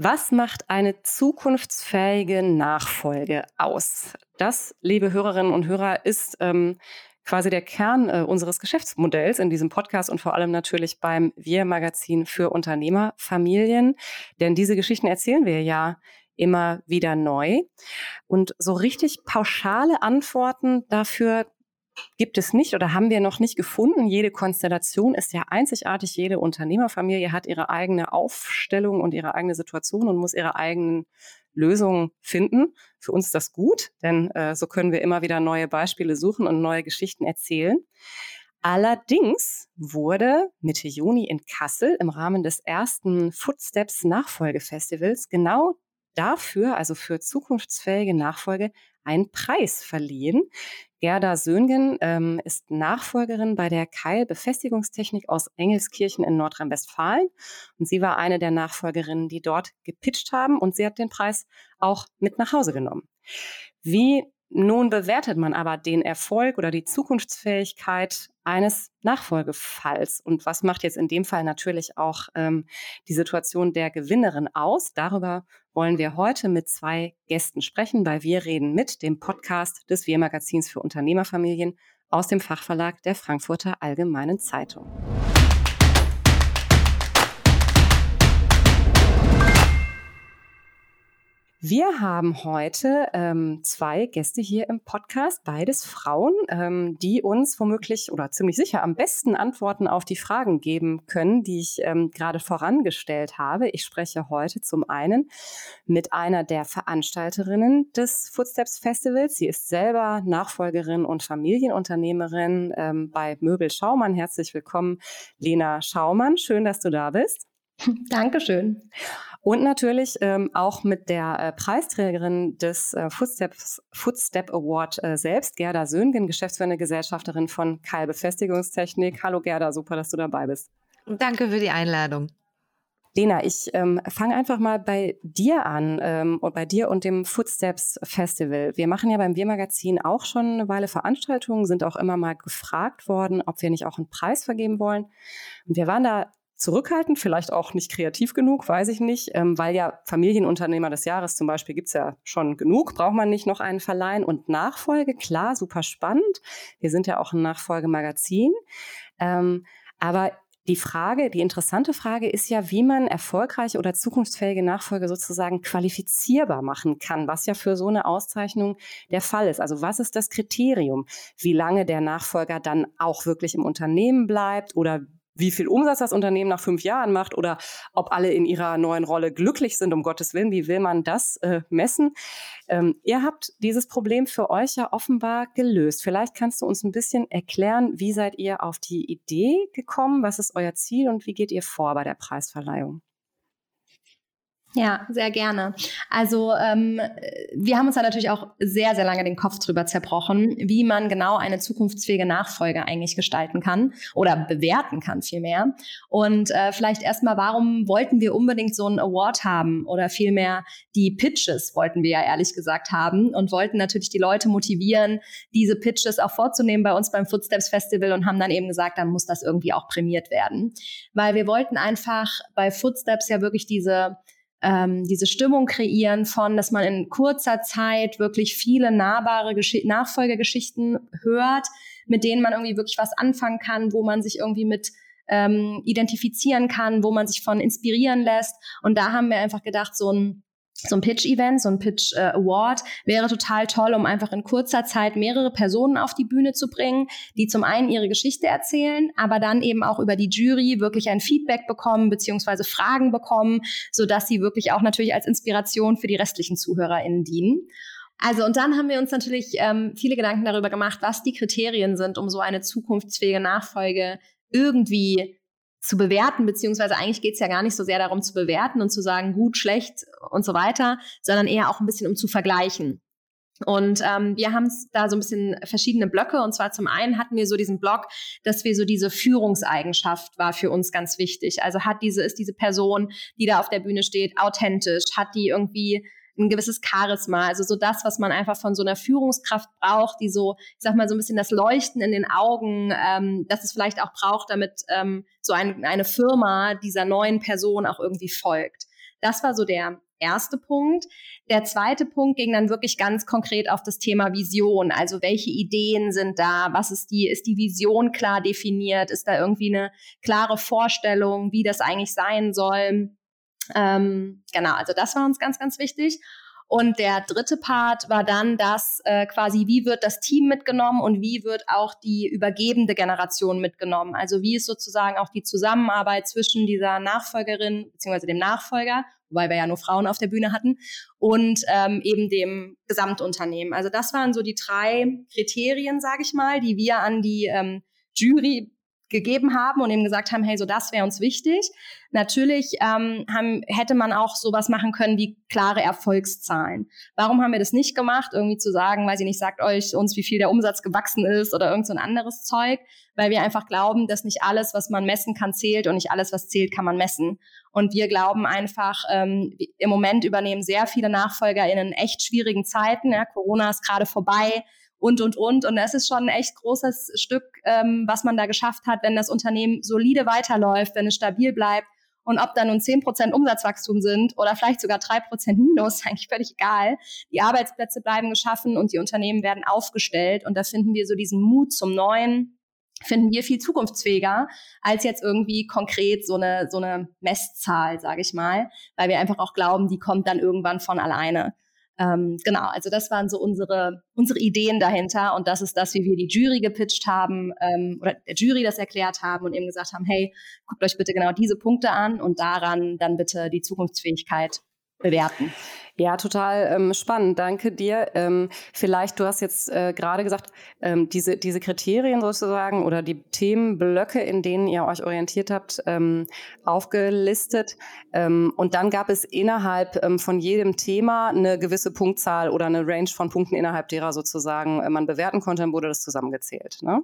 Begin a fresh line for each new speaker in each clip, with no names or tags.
Was macht eine zukunftsfähige Nachfolge aus? Das, liebe Hörerinnen und Hörer, ist ähm, quasi der Kern äh, unseres Geschäftsmodells in diesem Podcast und vor allem natürlich beim Wir-Magazin für Unternehmerfamilien. Denn diese Geschichten erzählen wir ja immer wieder neu. Und so richtig pauschale Antworten dafür gibt es nicht oder haben wir noch nicht gefunden. Jede Konstellation ist ja einzigartig. Jede Unternehmerfamilie hat ihre eigene Aufstellung und ihre eigene Situation und muss ihre eigenen Lösungen finden. Für uns ist das gut, denn äh, so können wir immer wieder neue Beispiele suchen und neue Geschichten erzählen. Allerdings wurde Mitte Juni in Kassel im Rahmen des ersten Footsteps Nachfolgefestivals genau dafür, also für zukunftsfähige Nachfolge, einen Preis verliehen. Gerda Söhngen ähm, ist Nachfolgerin bei der Keil Befestigungstechnik aus Engelskirchen in Nordrhein-Westfalen. Und sie war eine der Nachfolgerinnen, die dort gepitcht haben und sie hat den Preis auch mit nach Hause genommen. Wie nun bewertet man aber den Erfolg oder die Zukunftsfähigkeit eines Nachfolgefalls. Und was macht jetzt in dem Fall natürlich auch ähm, die Situation der Gewinnerin aus? Darüber wollen wir heute mit zwei Gästen sprechen bei Wir reden mit, dem Podcast des Wir-Magazins für Unternehmerfamilien aus dem Fachverlag der Frankfurter Allgemeinen Zeitung. Wir haben heute ähm, zwei Gäste hier im Podcast, beides Frauen, ähm, die uns womöglich oder ziemlich sicher am besten Antworten auf die Fragen geben können, die ich ähm, gerade vorangestellt habe. Ich spreche heute zum einen mit einer der Veranstalterinnen des Footsteps Festivals. Sie ist selber Nachfolgerin und Familienunternehmerin ähm, bei Möbel Schaumann. Herzlich willkommen, Lena Schaumann. Schön, dass du da bist.
Dankeschön.
Und natürlich ähm, auch mit der äh, Preisträgerin des äh, Footsteps, Footstep Award äh, selbst, Gerda Söhngen, geschäftsführende Gesellschafterin von Keil Befestigungstechnik. Hallo Gerda, super, dass du dabei bist.
Danke für die Einladung.
Lena, ich ähm, fange einfach mal bei dir an ähm, und bei dir und dem Footsteps Festival. Wir machen ja beim Wir-Magazin auch schon eine Weile Veranstaltungen, sind auch immer mal gefragt worden, ob wir nicht auch einen Preis vergeben wollen. Und wir waren da zurückhaltend, vielleicht auch nicht kreativ genug, weiß ich nicht, ähm, weil ja Familienunternehmer des Jahres zum Beispiel gibt's ja schon genug, braucht man nicht noch einen verleihen und Nachfolge, klar, super spannend. Wir sind ja auch ein Nachfolgemagazin. Ähm, aber die Frage, die interessante Frage ist ja, wie man erfolgreiche oder zukunftsfähige Nachfolge sozusagen qualifizierbar machen kann, was ja für so eine Auszeichnung der Fall ist. Also was ist das Kriterium? Wie lange der Nachfolger dann auch wirklich im Unternehmen bleibt oder wie viel Umsatz das Unternehmen nach fünf Jahren macht oder ob alle in ihrer neuen Rolle glücklich sind, um Gottes Willen. Wie will man das äh, messen? Ähm, ihr habt dieses Problem für euch ja offenbar gelöst. Vielleicht kannst du uns ein bisschen erklären, wie seid ihr auf die Idee gekommen? Was ist euer Ziel und wie geht ihr vor bei der Preisverleihung?
Ja, sehr gerne. Also ähm, wir haben uns da natürlich auch sehr, sehr lange den Kopf drüber zerbrochen, wie man genau eine zukunftsfähige Nachfolge eigentlich gestalten kann oder bewerten kann vielmehr. Und äh, vielleicht erstmal, warum wollten wir unbedingt so einen Award haben oder vielmehr die Pitches wollten wir ja ehrlich gesagt haben und wollten natürlich die Leute motivieren, diese Pitches auch vorzunehmen bei uns beim Footsteps Festival und haben dann eben gesagt, dann muss das irgendwie auch prämiert werden. Weil wir wollten einfach bei Footsteps ja wirklich diese ähm, diese Stimmung kreieren von, dass man in kurzer Zeit wirklich viele nahbare Gesch Nachfolgegeschichten hört, mit denen man irgendwie wirklich was anfangen kann, wo man sich irgendwie mit ähm, identifizieren kann, wo man sich von inspirieren lässt. Und da haben wir einfach gedacht, so ein so ein Pitch-Event, so ein Pitch-Award wäre total toll, um einfach in kurzer Zeit mehrere Personen auf die Bühne zu bringen, die zum einen ihre Geschichte erzählen, aber dann eben auch über die Jury wirklich ein Feedback bekommen beziehungsweise Fragen bekommen, so dass sie wirklich auch natürlich als Inspiration für die restlichen ZuhörerInnen dienen. Also und dann haben wir uns natürlich ähm, viele Gedanken darüber gemacht, was die Kriterien sind, um so eine zukunftsfähige Nachfolge irgendwie zu bewerten, beziehungsweise eigentlich geht es ja gar nicht so sehr darum zu bewerten und zu sagen, gut, schlecht und so weiter, sondern eher auch ein bisschen um zu vergleichen. Und ähm, wir haben da so ein bisschen verschiedene Blöcke. Und zwar zum einen hatten wir so diesen Block, dass wir so diese Führungseigenschaft war für uns ganz wichtig. Also hat diese, ist diese Person, die da auf der Bühne steht, authentisch, hat die irgendwie ein gewisses Charisma, also so das, was man einfach von so einer Führungskraft braucht, die so, ich sag mal, so ein bisschen das Leuchten in den Augen, ähm, das es vielleicht auch braucht, damit ähm, so ein, eine Firma dieser neuen Person auch irgendwie folgt. Das war so der erste Punkt. Der zweite Punkt ging dann wirklich ganz konkret auf das Thema Vision. Also welche Ideen sind da? Was ist die, ist die Vision klar definiert? Ist da irgendwie eine klare Vorstellung, wie das eigentlich sein soll? Ähm, genau, also das war uns ganz, ganz wichtig. Und der dritte Part war dann das äh, quasi, wie wird das Team mitgenommen und wie wird auch die übergebende Generation mitgenommen. Also wie ist sozusagen auch die Zusammenarbeit zwischen dieser Nachfolgerin bzw. dem Nachfolger, wobei wir ja nur Frauen auf der Bühne hatten, und ähm, eben dem Gesamtunternehmen. Also das waren so die drei Kriterien, sage ich mal, die wir an die ähm, Jury gegeben haben und eben gesagt haben, hey, so das wäre uns wichtig. Natürlich ähm, haben, hätte man auch sowas machen können wie klare Erfolgszahlen. Warum haben wir das nicht gemacht? Irgendwie zu sagen, weiß ich nicht, sagt euch uns, wie viel der Umsatz gewachsen ist oder irgend so ein anderes Zeug, weil wir einfach glauben, dass nicht alles, was man messen kann, zählt und nicht alles, was zählt, kann man messen. Und wir glauben einfach, ähm, im Moment übernehmen sehr viele Nachfolger in echt schwierigen Zeiten. Ja, Corona ist gerade vorbei und, und, und. Und das ist schon ein echt großes Stück, ähm, was man da geschafft hat, wenn das Unternehmen solide weiterläuft, wenn es stabil bleibt. Und ob da nun zehn Prozent Umsatzwachstum sind oder vielleicht sogar drei Prozent Minus, eigentlich völlig egal. Die Arbeitsplätze bleiben geschaffen und die Unternehmen werden aufgestellt. Und da finden wir so diesen Mut zum Neuen, finden wir viel zukunftsfähiger als jetzt irgendwie konkret so eine, so eine Messzahl, sage ich mal, weil wir einfach auch glauben, die kommt dann irgendwann von alleine. Ähm, genau, also das waren so unsere, unsere Ideen dahinter und das ist das, wie wir die Jury gepitcht haben ähm, oder der Jury das erklärt haben und eben gesagt haben, hey, guckt euch bitte genau diese Punkte an und daran dann bitte die Zukunftsfähigkeit bewerten.
Ja, total ähm, spannend. Danke dir. Ähm, vielleicht, du hast jetzt äh, gerade gesagt, ähm, diese, diese Kriterien sozusagen oder die Themenblöcke, in denen ihr euch orientiert habt, ähm, aufgelistet. Ähm, und dann gab es innerhalb ähm, von jedem Thema eine gewisse Punktzahl oder eine Range von Punkten, innerhalb derer sozusagen äh, man bewerten konnte, dann wurde das zusammengezählt. Ne?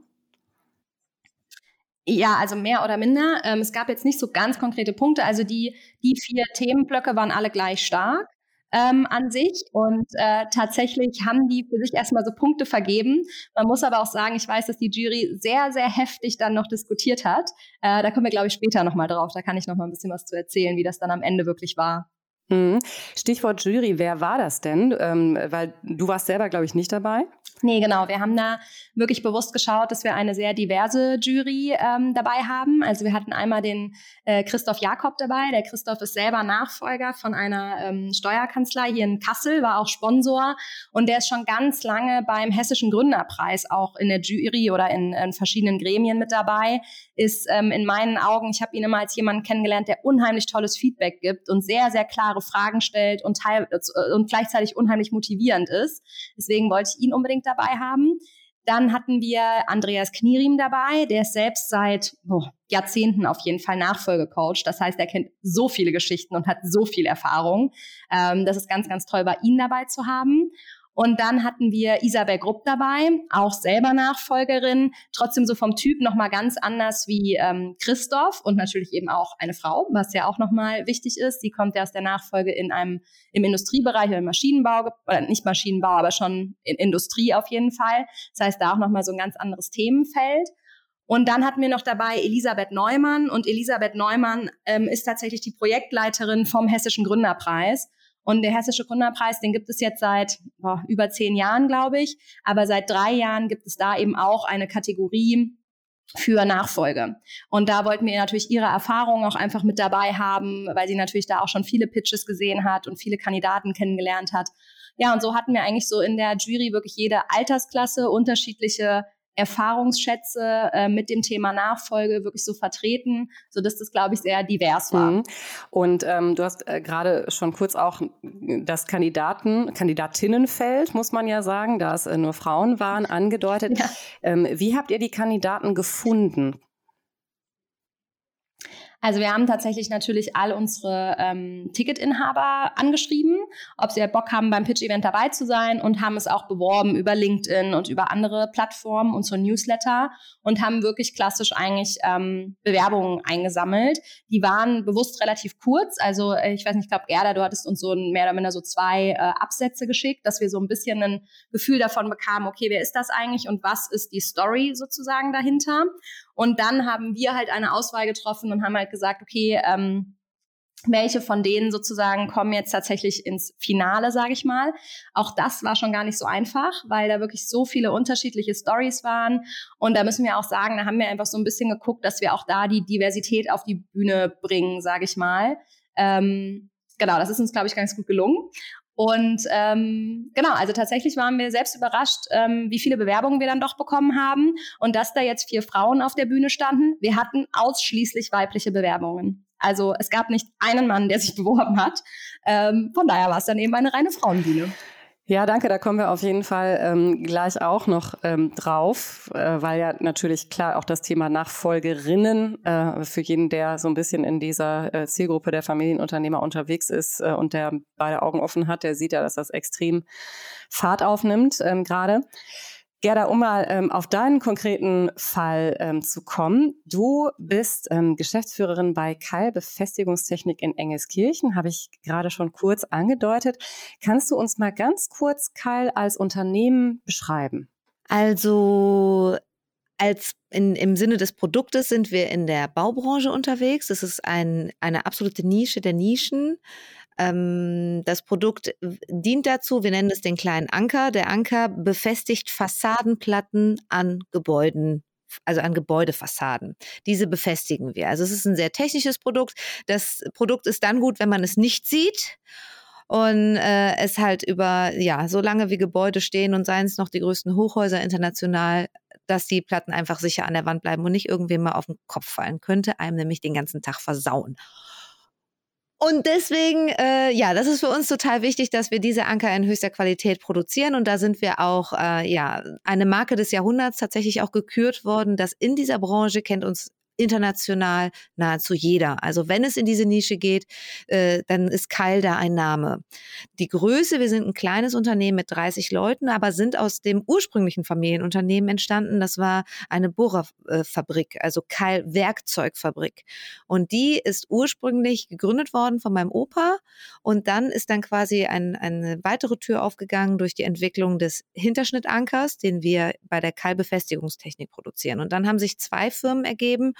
Ja, also mehr oder minder. Ähm, es gab jetzt nicht so ganz konkrete Punkte. Also die, die vier Themenblöcke waren alle gleich stark ähm, an sich und äh, tatsächlich haben die für sich erstmal so Punkte vergeben. Man muss aber auch sagen, ich weiß, dass die Jury sehr, sehr heftig dann noch diskutiert hat. Äh, da kommen wir, glaube ich, später nochmal drauf. Da kann ich nochmal ein bisschen was zu erzählen, wie das dann am Ende wirklich war.
Mhm. Stichwort Jury, wer war das denn? Ähm, weil du warst selber, glaube ich, nicht dabei.
Nee, genau. Wir haben da wirklich bewusst geschaut, dass wir eine sehr diverse Jury ähm, dabei haben. Also wir hatten einmal den äh, Christoph Jakob dabei. Der Christoph ist selber Nachfolger von einer ähm, Steuerkanzlei hier in Kassel, war auch Sponsor und der ist schon ganz lange beim Hessischen Gründerpreis auch in der Jury oder in, in verschiedenen Gremien mit dabei. Ist ähm, in meinen Augen, ich habe ihn immer als jemanden kennengelernt, der unheimlich tolles Feedback gibt und sehr, sehr klare Fragen stellt und, teil äh, und gleichzeitig unheimlich motivierend ist. Deswegen wollte ich ihn unbedingt dabei haben. Dann hatten wir Andreas Knierim dabei, der ist selbst seit oh, Jahrzehnten auf jeden Fall Nachfolgecoach. Das heißt, er kennt so viele Geschichten und hat so viel Erfahrung. Ähm, das ist ganz, ganz toll, bei ihm dabei zu haben. Und dann hatten wir Isabel Grupp dabei, auch selber Nachfolgerin, trotzdem so vom Typ nochmal ganz anders wie ähm, Christoph und natürlich eben auch eine Frau, was ja auch nochmal wichtig ist. Sie kommt ja aus der Nachfolge in einem im Industriebereich oder im Maschinenbau, oder nicht Maschinenbau, aber schon in Industrie auf jeden Fall. Das heißt, da auch nochmal so ein ganz anderes Themenfeld. Und dann hatten wir noch dabei Elisabeth Neumann. Und Elisabeth Neumann ähm, ist tatsächlich die Projektleiterin vom Hessischen Gründerpreis. Und der Hessische Gründerpreis, den gibt es jetzt seit boah, über zehn Jahren, glaube ich. Aber seit drei Jahren gibt es da eben auch eine Kategorie für Nachfolge. Und da wollten wir natürlich ihre Erfahrungen auch einfach mit dabei haben, weil sie natürlich da auch schon viele Pitches gesehen hat und viele Kandidaten kennengelernt hat. Ja, und so hatten wir eigentlich so in der Jury wirklich jede Altersklasse unterschiedliche Erfahrungsschätze äh, mit dem Thema Nachfolge wirklich so vertreten, so dass das, glaube ich, sehr divers war. Mhm.
Und ähm, du hast äh, gerade schon kurz auch das Kandidaten, Kandidatinnenfeld, muss man ja sagen, da es äh, nur Frauen waren, angedeutet. Ja. Ähm, wie habt ihr die Kandidaten gefunden?
Also wir haben tatsächlich natürlich all unsere ähm, Ticketinhaber angeschrieben, ob sie Bock haben, beim Pitch-Event dabei zu sein und haben es auch beworben über LinkedIn und über andere Plattformen, unsere Newsletter und haben wirklich klassisch eigentlich ähm, Bewerbungen eingesammelt. Die waren bewusst relativ kurz. Also äh, ich weiß nicht, ich glaube, Gerda, du hattest uns so ein, mehr oder minder so zwei äh, Absätze geschickt, dass wir so ein bisschen ein Gefühl davon bekamen, okay, wer ist das eigentlich und was ist die Story sozusagen dahinter? Und dann haben wir halt eine Auswahl getroffen und haben halt gesagt, okay, ähm, welche von denen sozusagen kommen jetzt tatsächlich ins Finale, sage ich mal. Auch das war schon gar nicht so einfach, weil da wirklich so viele unterschiedliche Stories waren. Und da müssen wir auch sagen, da haben wir einfach so ein bisschen geguckt, dass wir auch da die Diversität auf die Bühne bringen, sage ich mal. Ähm, genau, das ist uns, glaube ich, ganz gut gelungen. Und ähm, genau, also tatsächlich waren wir selbst überrascht, ähm, wie viele Bewerbungen wir dann doch bekommen haben und dass da jetzt vier Frauen auf der Bühne standen. Wir hatten ausschließlich weibliche Bewerbungen. Also es gab nicht einen Mann, der sich beworben hat. Ähm, von daher war es dann eben eine reine Frauenbühne.
Ja, danke. Da kommen wir auf jeden Fall ähm, gleich auch noch ähm, drauf, äh, weil ja natürlich klar auch das Thema Nachfolgerinnen äh, für jeden, der so ein bisschen in dieser äh, Zielgruppe der Familienunternehmer unterwegs ist äh, und der beide Augen offen hat, der sieht ja, dass das extrem Fahrt aufnimmt ähm, gerade. Gerda, um mal ähm, auf deinen konkreten Fall ähm, zu kommen. Du bist ähm, Geschäftsführerin bei Keil Befestigungstechnik in Engelskirchen, habe ich gerade schon kurz angedeutet. Kannst du uns mal ganz kurz Keil als Unternehmen beschreiben?
Also als in, im Sinne des Produktes sind wir in der Baubranche unterwegs. Das ist ein, eine absolute Nische der Nischen. Ähm, das Produkt dient dazu, wir nennen es den kleinen Anker. Der Anker befestigt Fassadenplatten an Gebäuden also an Gebäudefassaden. Diese befestigen wir. Also es ist ein sehr technisches Produkt. Das Produkt ist dann gut, wenn man es nicht sieht und äh, es halt über, ja, so lange wie Gebäude stehen und seien es noch die größten Hochhäuser international, dass die Platten einfach sicher an der Wand bleiben und nicht irgendwem mal auf den Kopf fallen. Könnte einem nämlich den ganzen Tag versauen. Und deswegen, äh, ja, das ist für uns total wichtig, dass wir diese Anker in höchster Qualität produzieren. Und da sind wir auch, äh, ja, eine Marke des Jahrhunderts tatsächlich auch gekürt worden. dass in dieser Branche kennt uns international nahezu jeder. Also wenn es in diese Nische geht, äh, dann ist Keil da ein Name. Die Größe, wir sind ein kleines Unternehmen mit 30 Leuten, aber sind aus dem ursprünglichen Familienunternehmen entstanden. Das war eine Bohrerfabrik, also Keil Werkzeugfabrik. Und die ist ursprünglich gegründet worden von meinem Opa und dann ist dann quasi ein, eine weitere Tür aufgegangen durch die Entwicklung des Hinterschnittankers, den wir bei der Keil Befestigungstechnik produzieren. Und dann haben sich zwei Firmen ergeben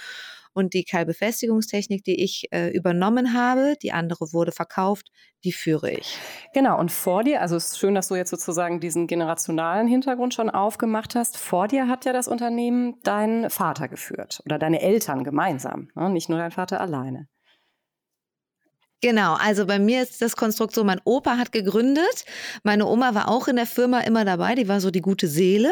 und die Keilbefestigungstechnik, die ich äh, übernommen habe, die andere wurde verkauft, die führe ich.
Genau, und vor dir, also es ist schön, dass du jetzt sozusagen diesen generationalen Hintergrund schon aufgemacht hast. Vor dir hat ja das Unternehmen dein Vater geführt oder deine Eltern gemeinsam, ne? nicht nur dein Vater alleine.
Genau, also bei mir ist das Konstrukt so, mein Opa hat gegründet, meine Oma war auch in der Firma immer dabei, die war so die gute Seele.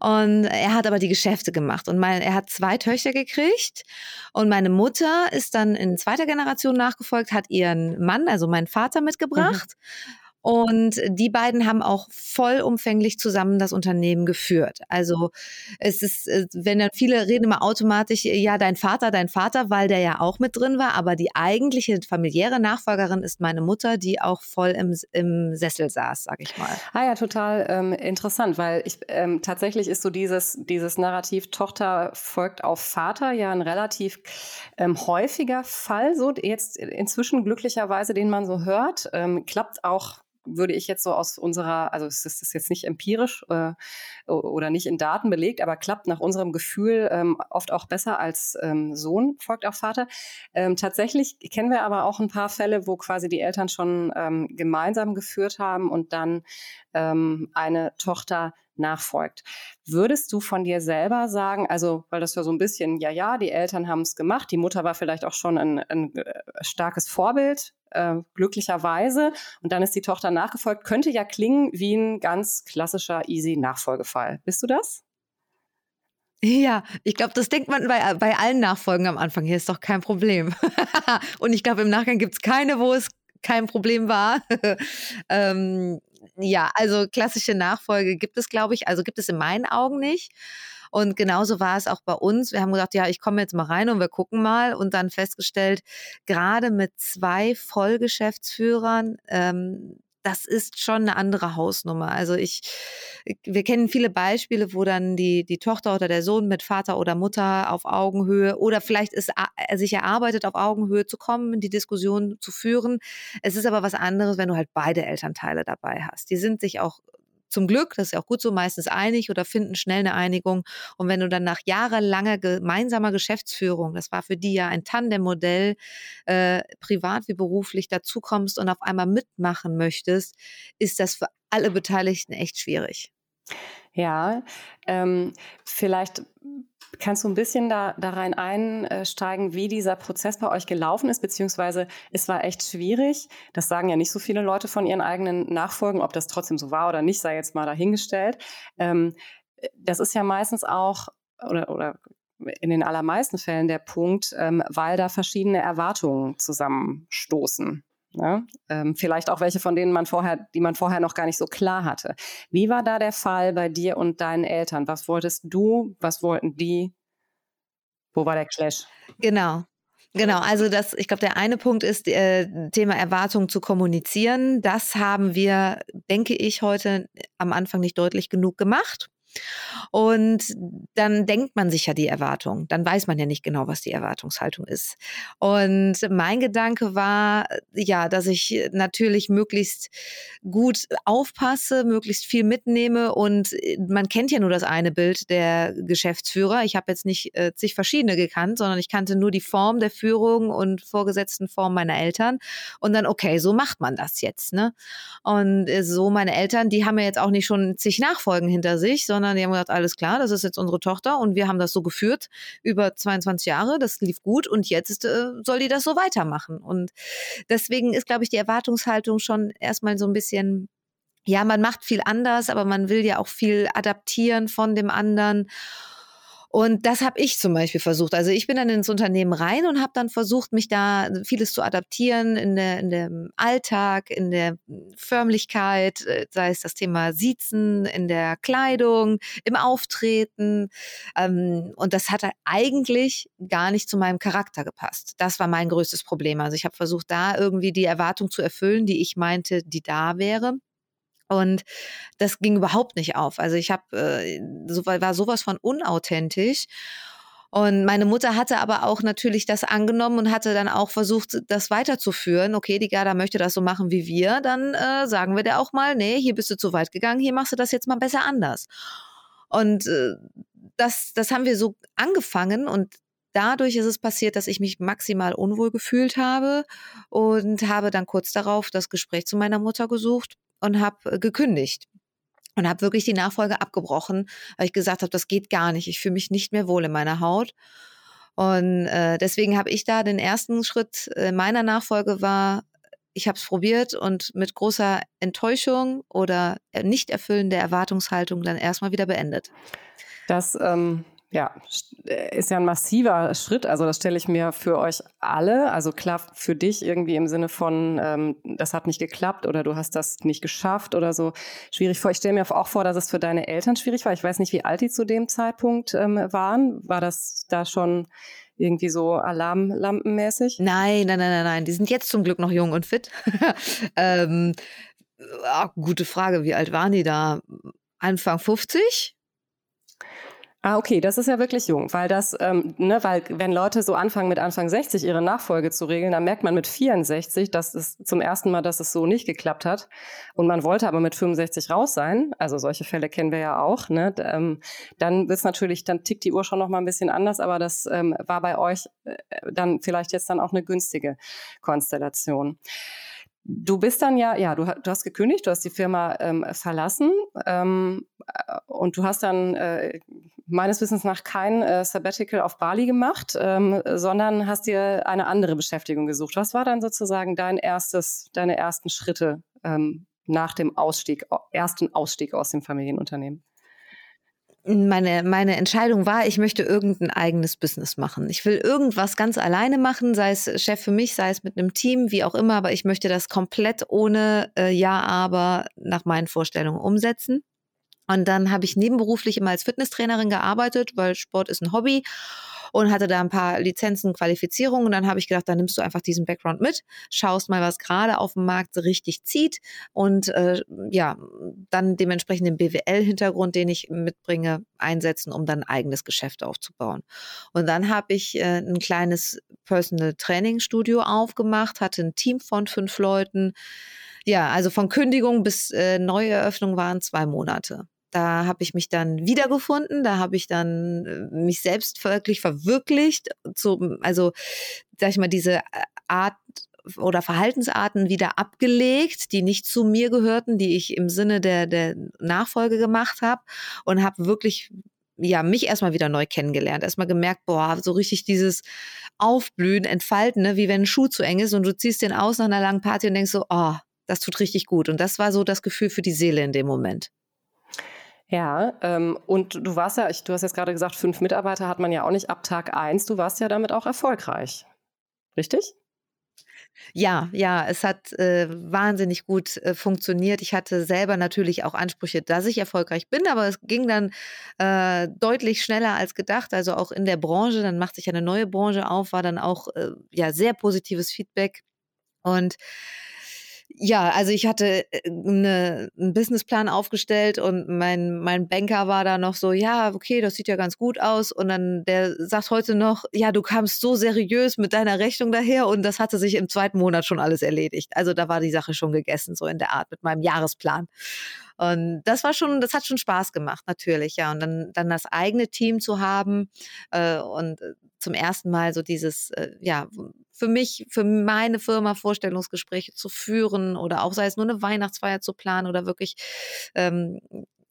Und er hat aber die Geschäfte gemacht. Und mein, er hat zwei Töchter gekriegt. Und meine Mutter ist dann in zweiter Generation nachgefolgt, hat ihren Mann, also meinen Vater mitgebracht. Mhm und die beiden haben auch vollumfänglich zusammen das Unternehmen geführt. Also es ist, äh, wenn dann viele reden immer automatisch, ja, dein Vater, dein Vater, weil der ja auch mit drin war, aber die eigentliche familiäre Nachfolgerin ist meine Mutter, die auch voll im, im Sessel saß, sag ich mal.
Ah ja, total ähm, interessant, weil ich ähm, tatsächlich ist so dieses, dieses Narrativ Tochter folgt auf Vater ja ein relativ ähm, häufiger Fall, so jetzt inzwischen glücklicherweise, den man so hört, ähm, klappt auch würde ich jetzt so aus unserer, also es ist jetzt nicht empirisch äh, oder nicht in Daten belegt, aber klappt nach unserem Gefühl ähm, oft auch besser als ähm, Sohn folgt auch Vater. Ähm, tatsächlich kennen wir aber auch ein paar Fälle, wo quasi die Eltern schon ähm, gemeinsam geführt haben und dann ähm, eine Tochter nachfolgt. Würdest du von dir selber sagen, also weil das ja so ein bisschen, ja, ja, die Eltern haben es gemacht, die Mutter war vielleicht auch schon ein, ein äh, starkes Vorbild, äh, glücklicherweise, und dann ist die Tochter nachgefolgt, könnte ja klingen wie ein ganz klassischer easy Nachfolgefall. Bist du das?
Ja, ich glaube, das denkt man bei, bei allen Nachfolgen am Anfang. Hier ist doch kein Problem. und ich glaube, im Nachgang gibt es keine, wo es kein Problem war. ähm, ja, also klassische Nachfolge gibt es, glaube ich, also gibt es in meinen Augen nicht. Und genauso war es auch bei uns. Wir haben gesagt, ja, ich komme jetzt mal rein und wir gucken mal und dann festgestellt, gerade mit zwei Vollgeschäftsführern, ähm, das ist schon eine andere Hausnummer. Also ich, wir kennen viele Beispiele, wo dann die, die Tochter oder der Sohn mit Vater oder Mutter auf Augenhöhe oder vielleicht ist er sich erarbeitet, auf Augenhöhe zu kommen, die Diskussion zu führen. Es ist aber was anderes, wenn du halt beide Elternteile dabei hast. Die sind sich auch zum Glück, das ist ja auch gut so, meistens einig oder finden schnell eine Einigung. Und wenn du dann nach jahrelanger gemeinsamer Geschäftsführung, das war für die ja ein Tandem-Modell, äh, privat wie beruflich dazukommst und auf einmal mitmachen möchtest, ist das für alle Beteiligten echt schwierig.
Ja, ähm, vielleicht kannst du ein bisschen da, da rein einsteigen, wie dieser Prozess bei euch gelaufen ist, beziehungsweise es war echt schwierig. Das sagen ja nicht so viele Leute von ihren eigenen Nachfolgen. Ob das trotzdem so war oder nicht, sei jetzt mal dahingestellt. Ähm, das ist ja meistens auch, oder, oder in den allermeisten Fällen der Punkt, ähm, weil da verschiedene Erwartungen zusammenstoßen. Ne? Ähm, vielleicht auch welche, von denen man vorher, die man vorher noch gar nicht so klar hatte. Wie war da der Fall bei dir und deinen Eltern? Was wolltest du? Was wollten die? Wo war der Clash?
Genau. Genau, also das, ich glaube, der eine Punkt ist, äh, Thema Erwartungen zu kommunizieren. Das haben wir, denke ich, heute am Anfang nicht deutlich genug gemacht. Und dann denkt man sich ja die Erwartung. Dann weiß man ja nicht genau, was die Erwartungshaltung ist. Und mein Gedanke war, ja, dass ich natürlich möglichst gut aufpasse, möglichst viel mitnehme. Und man kennt ja nur das eine Bild der Geschäftsführer. Ich habe jetzt nicht äh, zig verschiedene gekannt, sondern ich kannte nur die Form der Führung und vorgesetzten Form meiner Eltern. Und dann, okay, so macht man das jetzt. Ne? Und äh, so meine Eltern, die haben ja jetzt auch nicht schon zig Nachfolgen hinter sich, sondern sondern die haben gesagt, alles klar, das ist jetzt unsere Tochter und wir haben das so geführt über 22 Jahre, das lief gut und jetzt äh, soll die das so weitermachen. Und deswegen ist, glaube ich, die Erwartungshaltung schon erstmal so ein bisschen ja, man macht viel anders, aber man will ja auch viel adaptieren von dem anderen. Und das habe ich zum Beispiel versucht. Also ich bin dann ins Unternehmen rein und habe dann versucht, mich da vieles zu adaptieren in, der, in dem Alltag, in der Förmlichkeit, äh, sei es das Thema Siezen, in der Kleidung, im Auftreten. Ähm, und das hat eigentlich gar nicht zu meinem Charakter gepasst. Das war mein größtes Problem. Also ich habe versucht, da irgendwie die Erwartung zu erfüllen, die ich meinte, die da wäre. Und das ging überhaupt nicht auf. Also ich habe, äh, so, war sowas von unauthentisch. Und meine Mutter hatte aber auch natürlich das angenommen und hatte dann auch versucht, das weiterzuführen. Okay, die Gerda möchte das so machen wie wir, dann äh, sagen wir der auch mal, nee, hier bist du zu weit gegangen, hier machst du das jetzt mal besser anders. Und äh, das, das haben wir so angefangen und dadurch ist es passiert, dass ich mich maximal unwohl gefühlt habe und habe dann kurz darauf das Gespräch zu meiner Mutter gesucht und habe äh, gekündigt und habe wirklich die Nachfolge abgebrochen, weil ich gesagt habe, das geht gar nicht. Ich fühle mich nicht mehr wohl in meiner Haut. Und äh, deswegen habe ich da den ersten Schritt äh, meiner Nachfolge war, ich habe es probiert und mit großer Enttäuschung oder äh, nicht erfüllen der Erwartungshaltung dann erstmal wieder beendet.
Das ähm, ja, ist ja ein massiver Schritt. Also das stelle ich mir für euch alle, also klar für dich irgendwie im Sinne von, ähm, das hat nicht geklappt oder du hast das nicht geschafft oder so schwierig vor. Ich stelle mir auch vor, dass es für deine Eltern schwierig war. Ich weiß nicht, wie alt die zu dem Zeitpunkt ähm, waren. War das da schon irgendwie so alarmlampenmäßig?
Nein, nein, nein, nein, nein. Die sind jetzt zum Glück noch jung und fit. ähm, ach, gute Frage. Wie alt waren die da? Anfang 50?
Ah, okay, das ist ja wirklich jung, weil das, ähm, ne, weil wenn Leute so anfangen mit Anfang 60 ihre Nachfolge zu regeln, dann merkt man mit 64, dass es zum ersten Mal, dass es so nicht geklappt hat. Und man wollte aber mit 65 raus sein, also solche Fälle kennen wir ja auch, ne, ähm, dann wird's natürlich, dann tickt die Uhr schon noch mal ein bisschen anders, aber das ähm, war bei euch äh, dann vielleicht jetzt dann auch eine günstige Konstellation. Du bist dann ja, ja, du, du hast gekündigt, du hast die Firma ähm, verlassen ähm, äh, und du hast dann äh, meines Wissens nach kein äh, Sabbatical auf Bali gemacht, ähm, sondern hast dir eine andere Beschäftigung gesucht. Was war dann sozusagen dein erstes, deine ersten Schritte ähm, nach dem Ausstieg, ersten Ausstieg aus dem Familienunternehmen?
Meine, meine Entscheidung war, ich möchte irgendein eigenes Business machen. Ich will irgendwas ganz alleine machen, sei es Chef für mich, sei es mit einem Team, wie auch immer, aber ich möchte das komplett ohne äh, Ja, aber nach meinen Vorstellungen umsetzen. Und dann habe ich nebenberuflich immer als Fitnesstrainerin gearbeitet, weil Sport ist ein Hobby und hatte da ein paar Lizenzen, Qualifizierungen. Und dann habe ich gedacht, dann nimmst du einfach diesen Background mit, schaust mal, was gerade auf dem Markt richtig zieht und äh, ja, dann dementsprechend den BWL-Hintergrund, den ich mitbringe, einsetzen, um dann ein eigenes Geschäft aufzubauen. Und dann habe ich äh, ein kleines Personal Training Studio aufgemacht, hatte ein Team von fünf Leuten. Ja, also von Kündigung bis äh, Neueröffnung waren zwei Monate. Da habe ich mich dann wiedergefunden, da habe ich dann äh, mich selbst wirklich verwirklicht, zu, also sag ich mal, diese äh, Art oder Verhaltensarten wieder abgelegt, die nicht zu mir gehörten, die ich im Sinne der, der Nachfolge gemacht habe und habe wirklich ja, mich erstmal wieder neu kennengelernt. Erstmal gemerkt, boah, so richtig dieses Aufblühen, Entfalten, ne? wie wenn ein Schuh zu eng ist und du ziehst den aus nach einer langen Party und denkst so, oh, das tut richtig gut. Und das war so das Gefühl für die Seele in dem Moment.
Ja, ähm, und du warst ja, ich, du hast jetzt gerade gesagt, fünf Mitarbeiter hat man ja auch nicht ab Tag eins. Du warst ja damit auch erfolgreich. Richtig?
Ja, ja, es hat äh, wahnsinnig gut äh, funktioniert. Ich hatte selber natürlich auch Ansprüche, dass ich erfolgreich bin, aber es ging dann äh, deutlich schneller als gedacht. Also auch in der Branche, dann macht sich eine neue Branche auf, war dann auch äh, ja sehr positives Feedback. Und ja, also ich hatte eine, äh, einen Businessplan aufgestellt und mein, mein Banker war da noch so, ja, okay, das sieht ja ganz gut aus. Und dann der sagt heute noch, ja, du kamst so seriös mit deiner Rechnung daher und das hatte sich im zweiten Monat schon alles erledigt. Also da war die Sache schon gegessen, so in der Art mit meinem Jahresplan. Und das war schon, das hat schon Spaß gemacht, natürlich, ja. Und dann, dann das eigene Team zu haben äh, und äh, zum ersten Mal so dieses, äh, ja, für mich, für meine Firma Vorstellungsgespräche zu führen oder auch sei es nur eine Weihnachtsfeier zu planen oder wirklich ähm,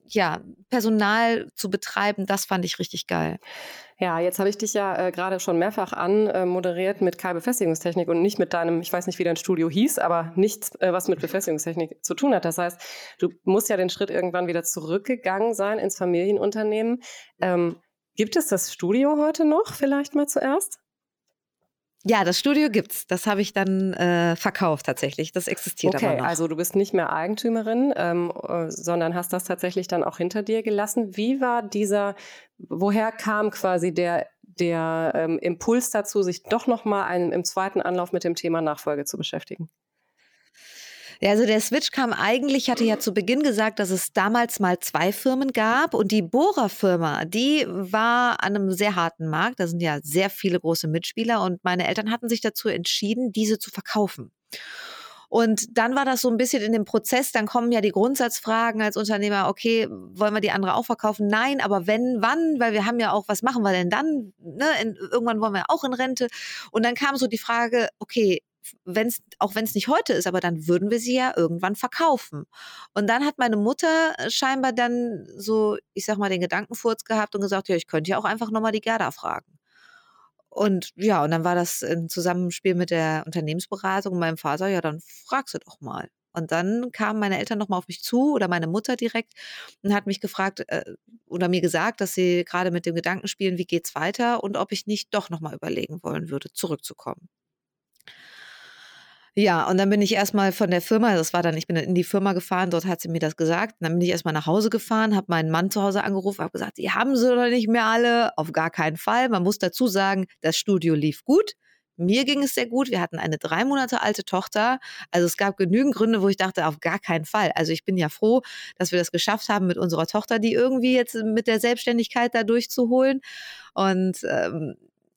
ja, Personal zu betreiben, das fand ich richtig geil.
Ja, jetzt habe ich dich ja äh, gerade schon mehrfach anmoderiert äh, mit Kai Befestigungstechnik und nicht mit deinem, ich weiß nicht, wie dein Studio hieß, aber nichts, äh, was mit Befestigungstechnik zu tun hat. Das heißt, du musst ja den Schritt irgendwann wieder zurückgegangen sein ins Familienunternehmen. Ähm, gibt es das Studio heute noch vielleicht mal zuerst?
Ja, das Studio gibt's. Das habe ich dann äh, verkauft tatsächlich. Das existiert
okay,
aber noch.
Also du bist nicht mehr Eigentümerin, ähm, äh, sondern hast das tatsächlich dann auch hinter dir gelassen. Wie war dieser, woher kam quasi der, der ähm, Impuls dazu, sich doch nochmal im zweiten Anlauf mit dem Thema Nachfolge zu beschäftigen?
Also der Switch kam eigentlich, ich hatte ja zu Beginn gesagt, dass es damals mal zwei Firmen gab und die Bohrer-Firma, die war an einem sehr harten Markt. Da sind ja sehr viele große Mitspieler und meine Eltern hatten sich dazu entschieden, diese zu verkaufen. Und dann war das so ein bisschen in dem Prozess, dann kommen ja die Grundsatzfragen als Unternehmer, okay, wollen wir die andere auch verkaufen? Nein, aber wenn, wann? Weil wir haben ja auch, was machen wir denn dann? Ne? In, irgendwann wollen wir auch in Rente. Und dann kam so die Frage, okay, wenn's, auch wenn es nicht heute ist, aber dann würden wir sie ja irgendwann verkaufen. Und dann hat meine Mutter äh, scheinbar dann so, ich sag mal, den Gedankenfurz gehabt und gesagt, ja, ich könnte ja auch einfach nochmal die Gerda fragen. Und ja, und dann war das ein Zusammenspiel mit der Unternehmensberatung und meinem Vater, ja, dann frag sie doch mal. Und dann kamen meine Eltern nochmal auf mich zu oder meine Mutter direkt und hat mich gefragt äh, oder mir gesagt, dass sie gerade mit dem Gedanken spielen, wie geht's weiter und ob ich nicht doch nochmal überlegen wollen würde, zurückzukommen. Ja, und dann bin ich erstmal von der Firma, das war dann, ich bin in die Firma gefahren, dort hat sie mir das gesagt. Und dann bin ich erstmal nach Hause gefahren, habe meinen Mann zu Hause angerufen, habe gesagt, die haben sie doch nicht mehr alle, auf gar keinen Fall. Man muss dazu sagen, das Studio lief gut. Mir ging es sehr gut. Wir hatten eine drei Monate alte Tochter. Also es gab genügend Gründe, wo ich dachte, auf gar keinen Fall. Also ich bin ja froh, dass wir das geschafft haben mit unserer Tochter, die irgendwie jetzt mit der Selbstständigkeit da durchzuholen. Und ähm,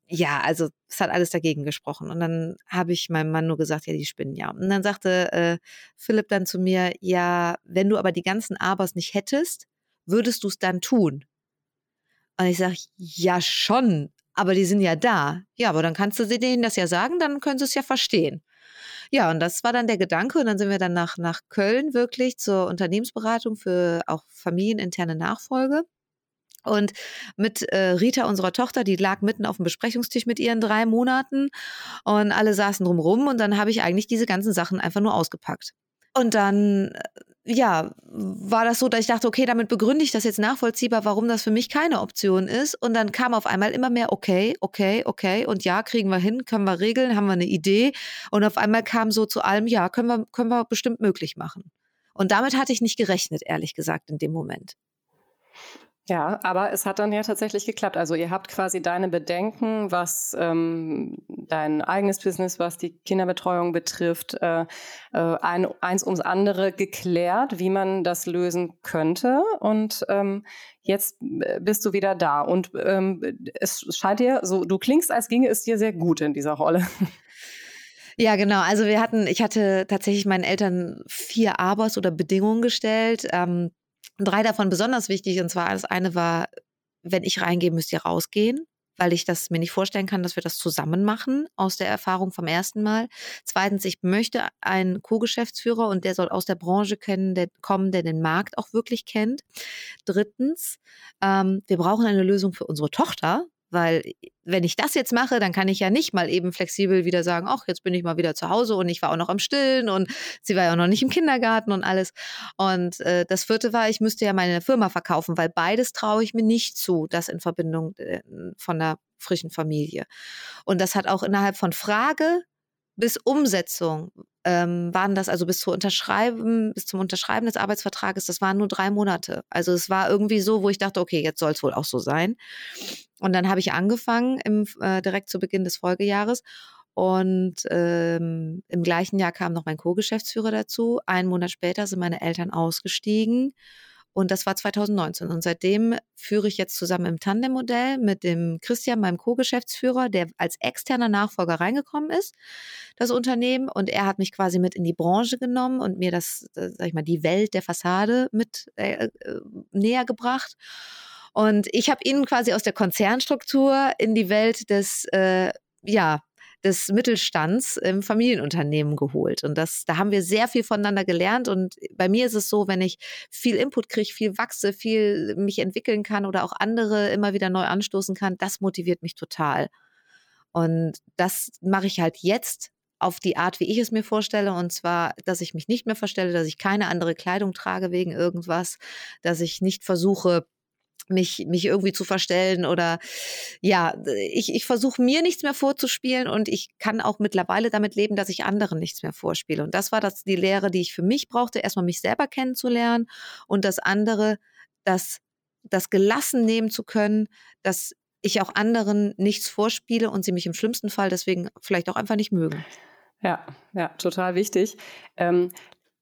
ja, also es hat alles dagegen gesprochen. Und dann habe ich meinem Mann nur gesagt, ja, die spinnen ja. Und dann sagte äh, Philipp dann zu mir, ja, wenn du aber die ganzen Abers nicht hättest, würdest du es dann tun? Und ich sage, ja schon, aber die sind ja da. Ja, aber dann kannst du denen das ja sagen, dann können sie es ja verstehen. Ja, und das war dann der Gedanke. Und dann sind wir dann nach, nach Köln wirklich zur Unternehmensberatung für auch familieninterne Nachfolge. Und mit äh, Rita, unserer Tochter, die lag mitten auf dem Besprechungstisch mit ihren drei Monaten und alle saßen drumrum und dann habe ich eigentlich diese ganzen Sachen einfach nur ausgepackt. Und dann, äh, ja, war das so, dass ich dachte, okay, damit begründe ich das jetzt nachvollziehbar, warum das für mich keine Option ist. Und dann kam auf einmal immer mehr, okay, okay, okay. Und ja, kriegen wir hin, können wir regeln, haben wir eine Idee. Und auf einmal kam so zu allem, ja, können wir, können wir bestimmt möglich machen. Und damit hatte ich nicht gerechnet, ehrlich gesagt, in dem Moment.
Ja, aber es hat dann ja tatsächlich geklappt. Also ihr habt quasi deine Bedenken, was ähm, dein eigenes Business, was die Kinderbetreuung betrifft, äh, äh, ein, eins ums andere geklärt, wie man das lösen könnte. Und ähm, jetzt äh, bist du wieder da. Und ähm, es scheint dir so, du klingst, als ginge es dir sehr gut in dieser Rolle.
Ja, genau. Also wir hatten, ich hatte tatsächlich meinen Eltern vier Abers oder Bedingungen gestellt. Ähm, drei davon besonders wichtig. Und zwar das eine war, wenn ich reingehe, müsst ihr rausgehen, weil ich das mir nicht vorstellen kann, dass wir das zusammen machen aus der Erfahrung vom ersten Mal. Zweitens, ich möchte einen Co-Geschäftsführer und der soll aus der Branche kennen, der kommen, der den Markt auch wirklich kennt. Drittens, ähm, wir brauchen eine Lösung für unsere Tochter, weil wenn ich das jetzt mache, dann kann ich ja nicht mal eben flexibel wieder sagen, ach, jetzt bin ich mal wieder zu Hause und ich war auch noch am Stillen und sie war ja auch noch nicht im Kindergarten und alles. Und äh, das vierte war, ich müsste ja meine Firma verkaufen, weil beides traue ich mir nicht zu, das in Verbindung äh, von einer frischen Familie. Und das hat auch innerhalb von Frage bis Umsetzung ähm, waren das also bis zu Unterschreiben, bis zum Unterschreiben des Arbeitsvertrages, das waren nur drei Monate. Also es war irgendwie so, wo ich dachte, okay, jetzt soll es wohl auch so sein. Und dann habe ich angefangen im, äh, direkt zu Beginn des Folgejahres. Und ähm, im gleichen Jahr kam noch mein Co-Geschäftsführer dazu. Einen Monat später sind meine Eltern ausgestiegen. Und das war 2019. Und seitdem führe ich jetzt zusammen im Tandem-Modell mit dem Christian, meinem Co-Geschäftsführer, der als externer Nachfolger reingekommen ist, das Unternehmen. Und er hat mich quasi mit in die Branche genommen und mir das, äh, sag ich mal, die Welt der Fassade mit äh, äh, näher gebracht. Und ich habe ihn quasi aus der Konzernstruktur in die Welt des, äh, ja, des Mittelstands im Familienunternehmen geholt. Und das, da haben wir sehr viel voneinander gelernt. Und bei mir ist es so, wenn ich viel Input kriege, viel wachse, viel mich entwickeln kann oder auch andere immer wieder neu anstoßen kann, das motiviert mich total. Und das mache ich halt jetzt auf die Art, wie ich es mir vorstelle. Und zwar, dass ich mich nicht mehr verstelle, dass ich keine andere Kleidung trage wegen irgendwas, dass ich nicht versuche, mich, mich irgendwie zu verstellen oder ja, ich, ich versuche mir nichts mehr vorzuspielen und ich kann auch mittlerweile damit leben, dass ich anderen nichts mehr vorspiele. Und das war das die Lehre, die ich für mich brauchte, erstmal mich selber kennenzulernen und das andere, das, das gelassen nehmen zu können, dass ich auch anderen nichts vorspiele und sie mich im schlimmsten Fall deswegen vielleicht auch einfach nicht mögen.
Ja, ja, total wichtig. Ähm,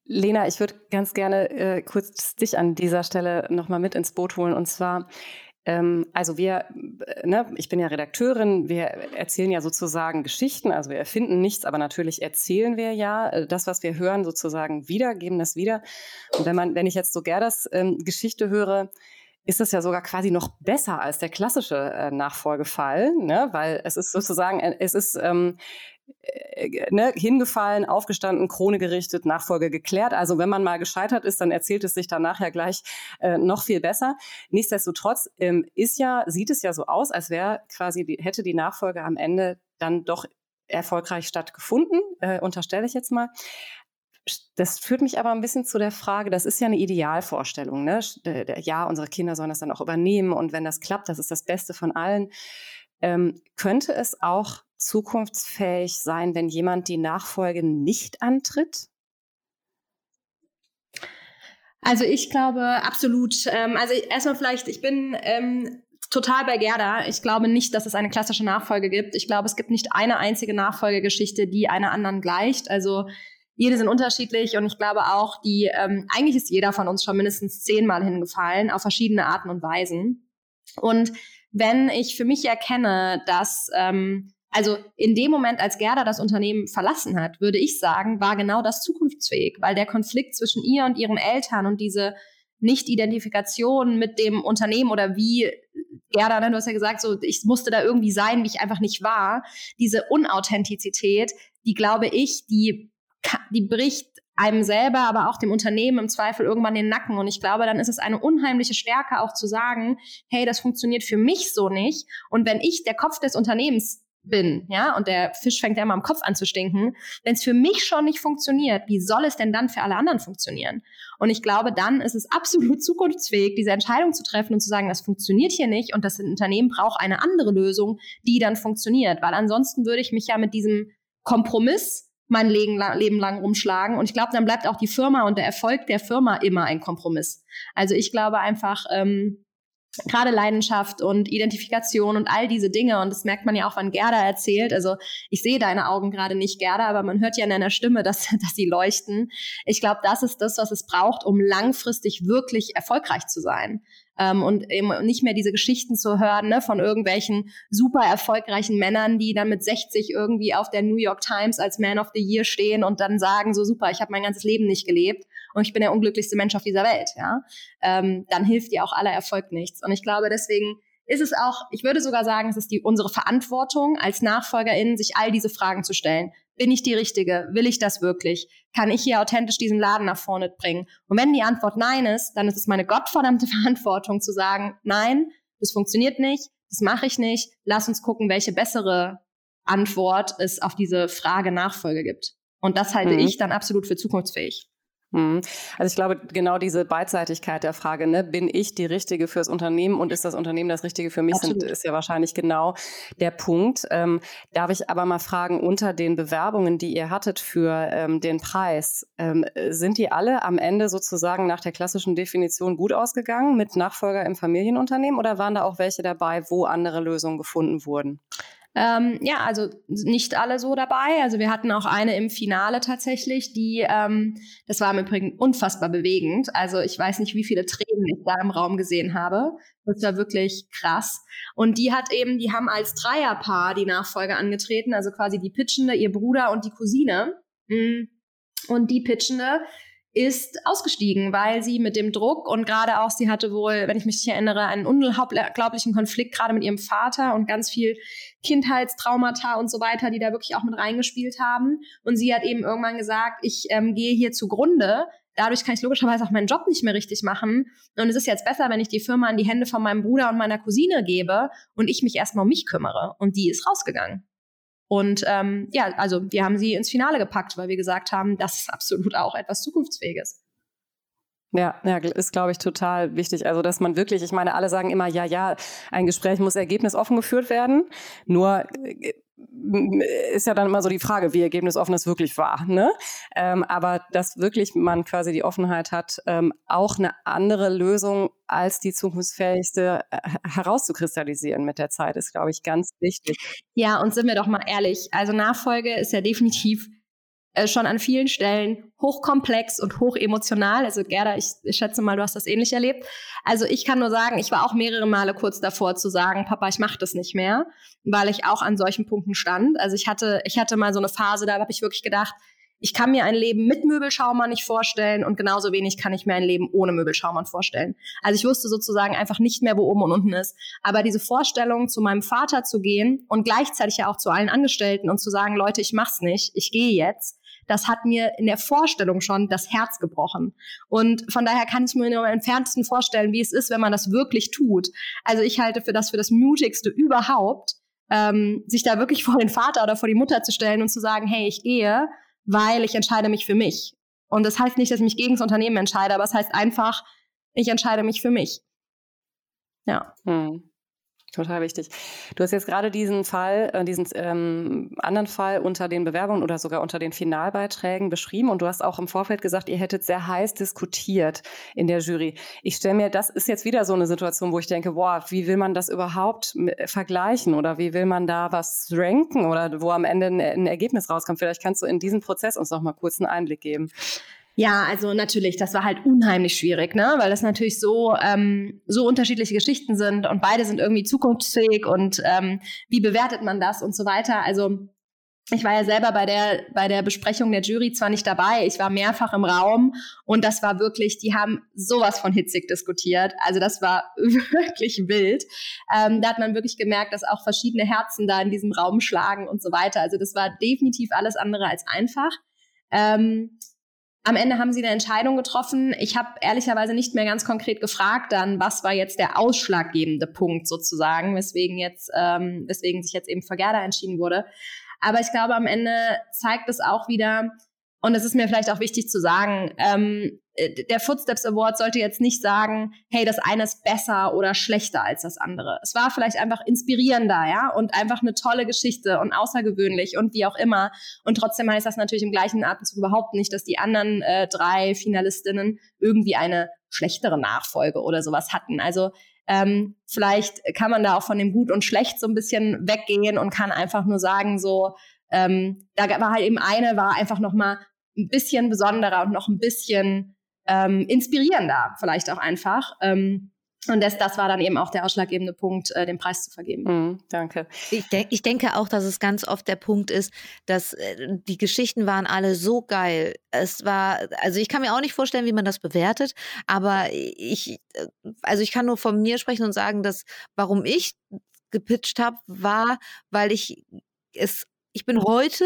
Lena, ich würde ganz gerne äh, kurz dich an dieser Stelle nochmal mit ins Boot holen. Und zwar, ähm, also wir, äh, ne, ich bin ja Redakteurin, wir erzählen ja sozusagen Geschichten, also wir erfinden nichts, aber natürlich erzählen wir ja äh, das, was wir hören, sozusagen wieder, geben das wieder. Und wenn man, wenn ich jetzt so Gerdas ähm, Geschichte höre, ist das ja sogar quasi noch besser als der klassische äh, Nachfolgefall, ne? weil es ist sozusagen, äh, es ist ähm, äh, ne, hingefallen, aufgestanden, Krone gerichtet, Nachfolge geklärt. Also wenn man mal gescheitert ist, dann erzählt es sich danach ja gleich äh, noch viel besser. Nichtsdestotrotz ähm, ist ja, sieht es ja so aus, als wäre quasi die, hätte die Nachfolge am Ende dann doch erfolgreich stattgefunden, äh, unterstelle ich jetzt mal. Das führt mich aber ein bisschen zu der Frage, das ist ja eine Idealvorstellung. Ne? Ja, unsere Kinder sollen das dann auch übernehmen und wenn das klappt, das ist das Beste von allen. Ähm, könnte es auch zukunftsfähig sein, wenn jemand die Nachfolge nicht antritt?
Also ich glaube absolut. Ähm, also erstmal vielleicht, ich bin ähm, total bei Gerda. Ich glaube nicht, dass es eine klassische Nachfolge gibt. Ich glaube, es gibt nicht eine einzige Nachfolgegeschichte, die einer anderen gleicht. Also jede sind unterschiedlich und ich glaube auch, die ähm, eigentlich ist jeder von uns schon mindestens zehnmal hingefallen auf verschiedene Arten und Weisen. Und wenn ich für mich erkenne, dass ähm, also in dem Moment, als Gerda das Unternehmen verlassen hat, würde ich sagen, war genau das zukunftsfähig, weil der Konflikt zwischen ihr und ihren Eltern und diese Nicht-Identifikation mit dem Unternehmen oder wie Gerda, ne, du hast ja gesagt, so ich musste da irgendwie sein, wie ich einfach nicht war, diese Unauthentizität, die glaube ich, die die bricht einem selber, aber auch dem Unternehmen im Zweifel irgendwann den Nacken. Und ich glaube, dann ist es eine unheimliche Stärke auch zu sagen, hey, das funktioniert für mich so nicht. Und wenn ich der Kopf des Unternehmens bin, ja, und der Fisch fängt ja immer am Kopf an zu stinken. Wenn es für mich schon nicht funktioniert, wie soll es denn dann für alle anderen funktionieren? Und ich glaube, dann ist es absolut zukunftsfähig, diese Entscheidung zu treffen und zu sagen, das funktioniert hier nicht und das Unternehmen braucht eine andere Lösung, die dann funktioniert. Weil ansonsten würde ich mich ja mit diesem Kompromiss mein Leben, Leben lang rumschlagen. Und ich glaube, dann bleibt auch die Firma und der Erfolg der Firma immer ein Kompromiss. Also ich glaube einfach, ähm, gerade Leidenschaft und Identifikation und all diese Dinge. Und das merkt man ja auch, wann Gerda erzählt. Also ich sehe deine Augen gerade nicht, Gerda, aber man hört ja in deiner Stimme, dass, dass sie leuchten. Ich glaube, das ist das, was es braucht, um langfristig wirklich erfolgreich zu sein ähm, und eben nicht mehr diese Geschichten zu hören ne, von irgendwelchen super erfolgreichen Männern, die dann mit 60 irgendwie auf der New York Times als Man of the Year stehen und dann sagen so super, ich habe mein ganzes Leben nicht gelebt und ich bin der unglücklichste Mensch auf dieser Welt. Ja, ähm, dann hilft dir auch aller Erfolg nichts. Und ich glaube deswegen ist es auch, ich würde sogar sagen, es ist die, unsere Verantwortung als NachfolgerInnen, sich all diese Fragen zu stellen. Bin ich die Richtige? Will ich das wirklich? Kann ich hier authentisch diesen Laden nach vorne bringen? Und wenn die Antwort nein ist, dann ist es meine gottverdammte Verantwortung zu sagen, nein, das funktioniert nicht, das mache ich nicht. Lass uns gucken, welche bessere Antwort es auf diese Frage Nachfolge gibt. Und das halte mhm. ich dann absolut für zukunftsfähig.
Mhm. Also ich glaube, genau diese Beidseitigkeit der Frage, ne, bin ich die Richtige fürs Unternehmen und ist das Unternehmen das Richtige für mich, sind, ist ja wahrscheinlich genau der Punkt. Ähm, darf ich aber mal fragen, unter den Bewerbungen, die ihr hattet für ähm, den Preis, ähm, sind die alle am Ende sozusagen nach der klassischen Definition gut ausgegangen mit Nachfolger im Familienunternehmen oder waren da auch welche dabei, wo andere Lösungen gefunden wurden?
Ähm, ja, also nicht alle so dabei. Also wir hatten auch eine im Finale tatsächlich, die, ähm, das war im Übrigen unfassbar bewegend. Also ich weiß nicht, wie viele Tränen ich da im Raum gesehen habe. Das war wirklich krass. Und die hat eben, die haben als Dreierpaar die Nachfolge angetreten, also quasi die Pitchende, ihr Bruder und die Cousine. Mm. Und die Pitchende ist ausgestiegen, weil sie mit dem Druck und gerade auch, sie hatte wohl, wenn ich mich erinnere, einen unglaublichen Konflikt gerade mit ihrem Vater und ganz viel Kindheitstraumata und so weiter, die da wirklich auch mit reingespielt haben. Und sie hat eben irgendwann gesagt, ich ähm, gehe hier zugrunde. Dadurch kann ich logischerweise auch meinen Job nicht mehr richtig machen. Und es ist jetzt besser, wenn ich die Firma in die Hände von meinem Bruder und meiner Cousine gebe und ich mich erstmal um mich kümmere. Und die ist rausgegangen. Und ähm, ja, also wir haben sie ins Finale gepackt, weil wir gesagt haben, das ist absolut auch etwas Zukunftsfähiges.
Ja, ja, ist, glaube ich, total wichtig. Also, dass man wirklich, ich meine, alle sagen immer, ja, ja, ein Gespräch muss ergebnisoffen geführt werden. Nur äh, ist ja dann immer so die Frage, wie ergebnisoffen es wirklich war. Ne? Ähm, aber dass wirklich man quasi die Offenheit hat, ähm, auch eine andere Lösung als die zukunftsfähigste äh, herauszukristallisieren mit der Zeit, ist, glaube ich, ganz wichtig.
Ja, und sind wir doch mal ehrlich, also Nachfolge ist ja definitiv äh, schon an vielen Stellen hochkomplex und hochemotional. Also Gerda, ich, ich schätze mal, du hast das ähnlich erlebt. Also ich kann nur sagen, ich war auch mehrere Male kurz davor zu sagen, Papa, ich mache das nicht mehr, weil ich auch an solchen Punkten stand. Also ich hatte, ich hatte mal so eine Phase, da habe ich wirklich gedacht, ich kann mir ein Leben mit Möbelschaumann nicht vorstellen und genauso wenig kann ich mir ein Leben ohne Möbelschaumann vorstellen. Also ich wusste sozusagen einfach nicht mehr, wo oben und unten ist. Aber diese Vorstellung, zu meinem Vater zu gehen und gleichzeitig ja auch zu allen Angestellten und zu sagen, Leute, ich mach's nicht, ich gehe jetzt, das hat mir in der Vorstellung schon das Herz gebrochen. Und von daher kann ich mir nur am entferntesten vorstellen, wie es ist, wenn man das wirklich tut. Also ich halte für das für das mutigste überhaupt, ähm, sich da wirklich vor den Vater oder vor die Mutter zu stellen und zu sagen, hey, ich gehe, weil ich entscheide mich für mich. Und das heißt nicht, dass ich mich gegen das Unternehmen entscheide, aber es heißt einfach, ich entscheide mich für mich. Ja. Hm.
Total wichtig. Du hast jetzt gerade diesen Fall, äh, diesen ähm, anderen Fall unter den Bewerbungen oder sogar unter den Finalbeiträgen beschrieben und du hast auch im Vorfeld gesagt, ihr hättet sehr heiß diskutiert in der Jury. Ich stelle mir, das ist jetzt wieder so eine Situation, wo ich denke, boah, wie will man das überhaupt vergleichen oder wie will man da was ranken oder wo am Ende ein, ein Ergebnis rauskommt? Vielleicht kannst du in diesen Prozess uns noch mal kurz einen Einblick geben.
Ja, also natürlich, das war halt unheimlich schwierig, ne? Weil das natürlich so ähm, so unterschiedliche Geschichten sind und beide sind irgendwie zukunftsfähig und ähm, wie bewertet man das und so weiter. Also ich war ja selber bei der bei der Besprechung der Jury zwar nicht dabei, ich war mehrfach im Raum und das war wirklich, die haben sowas von hitzig diskutiert. Also das war wirklich wild. Ähm, da hat man wirklich gemerkt, dass auch verschiedene Herzen da in diesem Raum schlagen und so weiter. Also das war definitiv alles andere als einfach. Ähm, am Ende haben sie eine Entscheidung getroffen. Ich habe ehrlicherweise nicht mehr ganz konkret gefragt, dann was war jetzt der ausschlaggebende Punkt sozusagen, weswegen jetzt, ähm, weswegen sich jetzt eben für Gerda entschieden wurde. Aber ich glaube, am Ende zeigt es auch wieder, und es ist mir vielleicht auch wichtig zu sagen, ähm, äh, der Footsteps Award sollte jetzt nicht sagen, hey, das eine ist besser oder schlechter als das andere. Es war vielleicht einfach inspirierender, ja, und einfach eine tolle Geschichte und außergewöhnlich und wie auch immer. Und trotzdem heißt das natürlich im gleichen Atemzug überhaupt nicht, dass die anderen äh, drei Finalistinnen irgendwie eine schlechtere Nachfolge oder sowas hatten. Also Ähm, vielleicht kann man da auch von dem Gut und Schlecht so ein bisschen weggehen und kann einfach nur sagen, so, ähm, da war halt eben eine, war einfach noch mal ein bisschen besonderer und noch ein bisschen ähm, inspirierender, vielleicht auch einfach. Ähm, und das, das war dann eben auch der ausschlaggebende Punkt, äh, den Preis zu vergeben.
Mm, danke.
Ich, denk, ich denke auch, dass es ganz oft der Punkt ist, dass äh, die Geschichten waren alle so geil. Es war, also ich kann mir auch nicht vorstellen, wie man das bewertet, aber ich, äh, also ich kann nur von mir sprechen und sagen, dass warum ich gepitcht habe, war, weil ich es, ich bin heute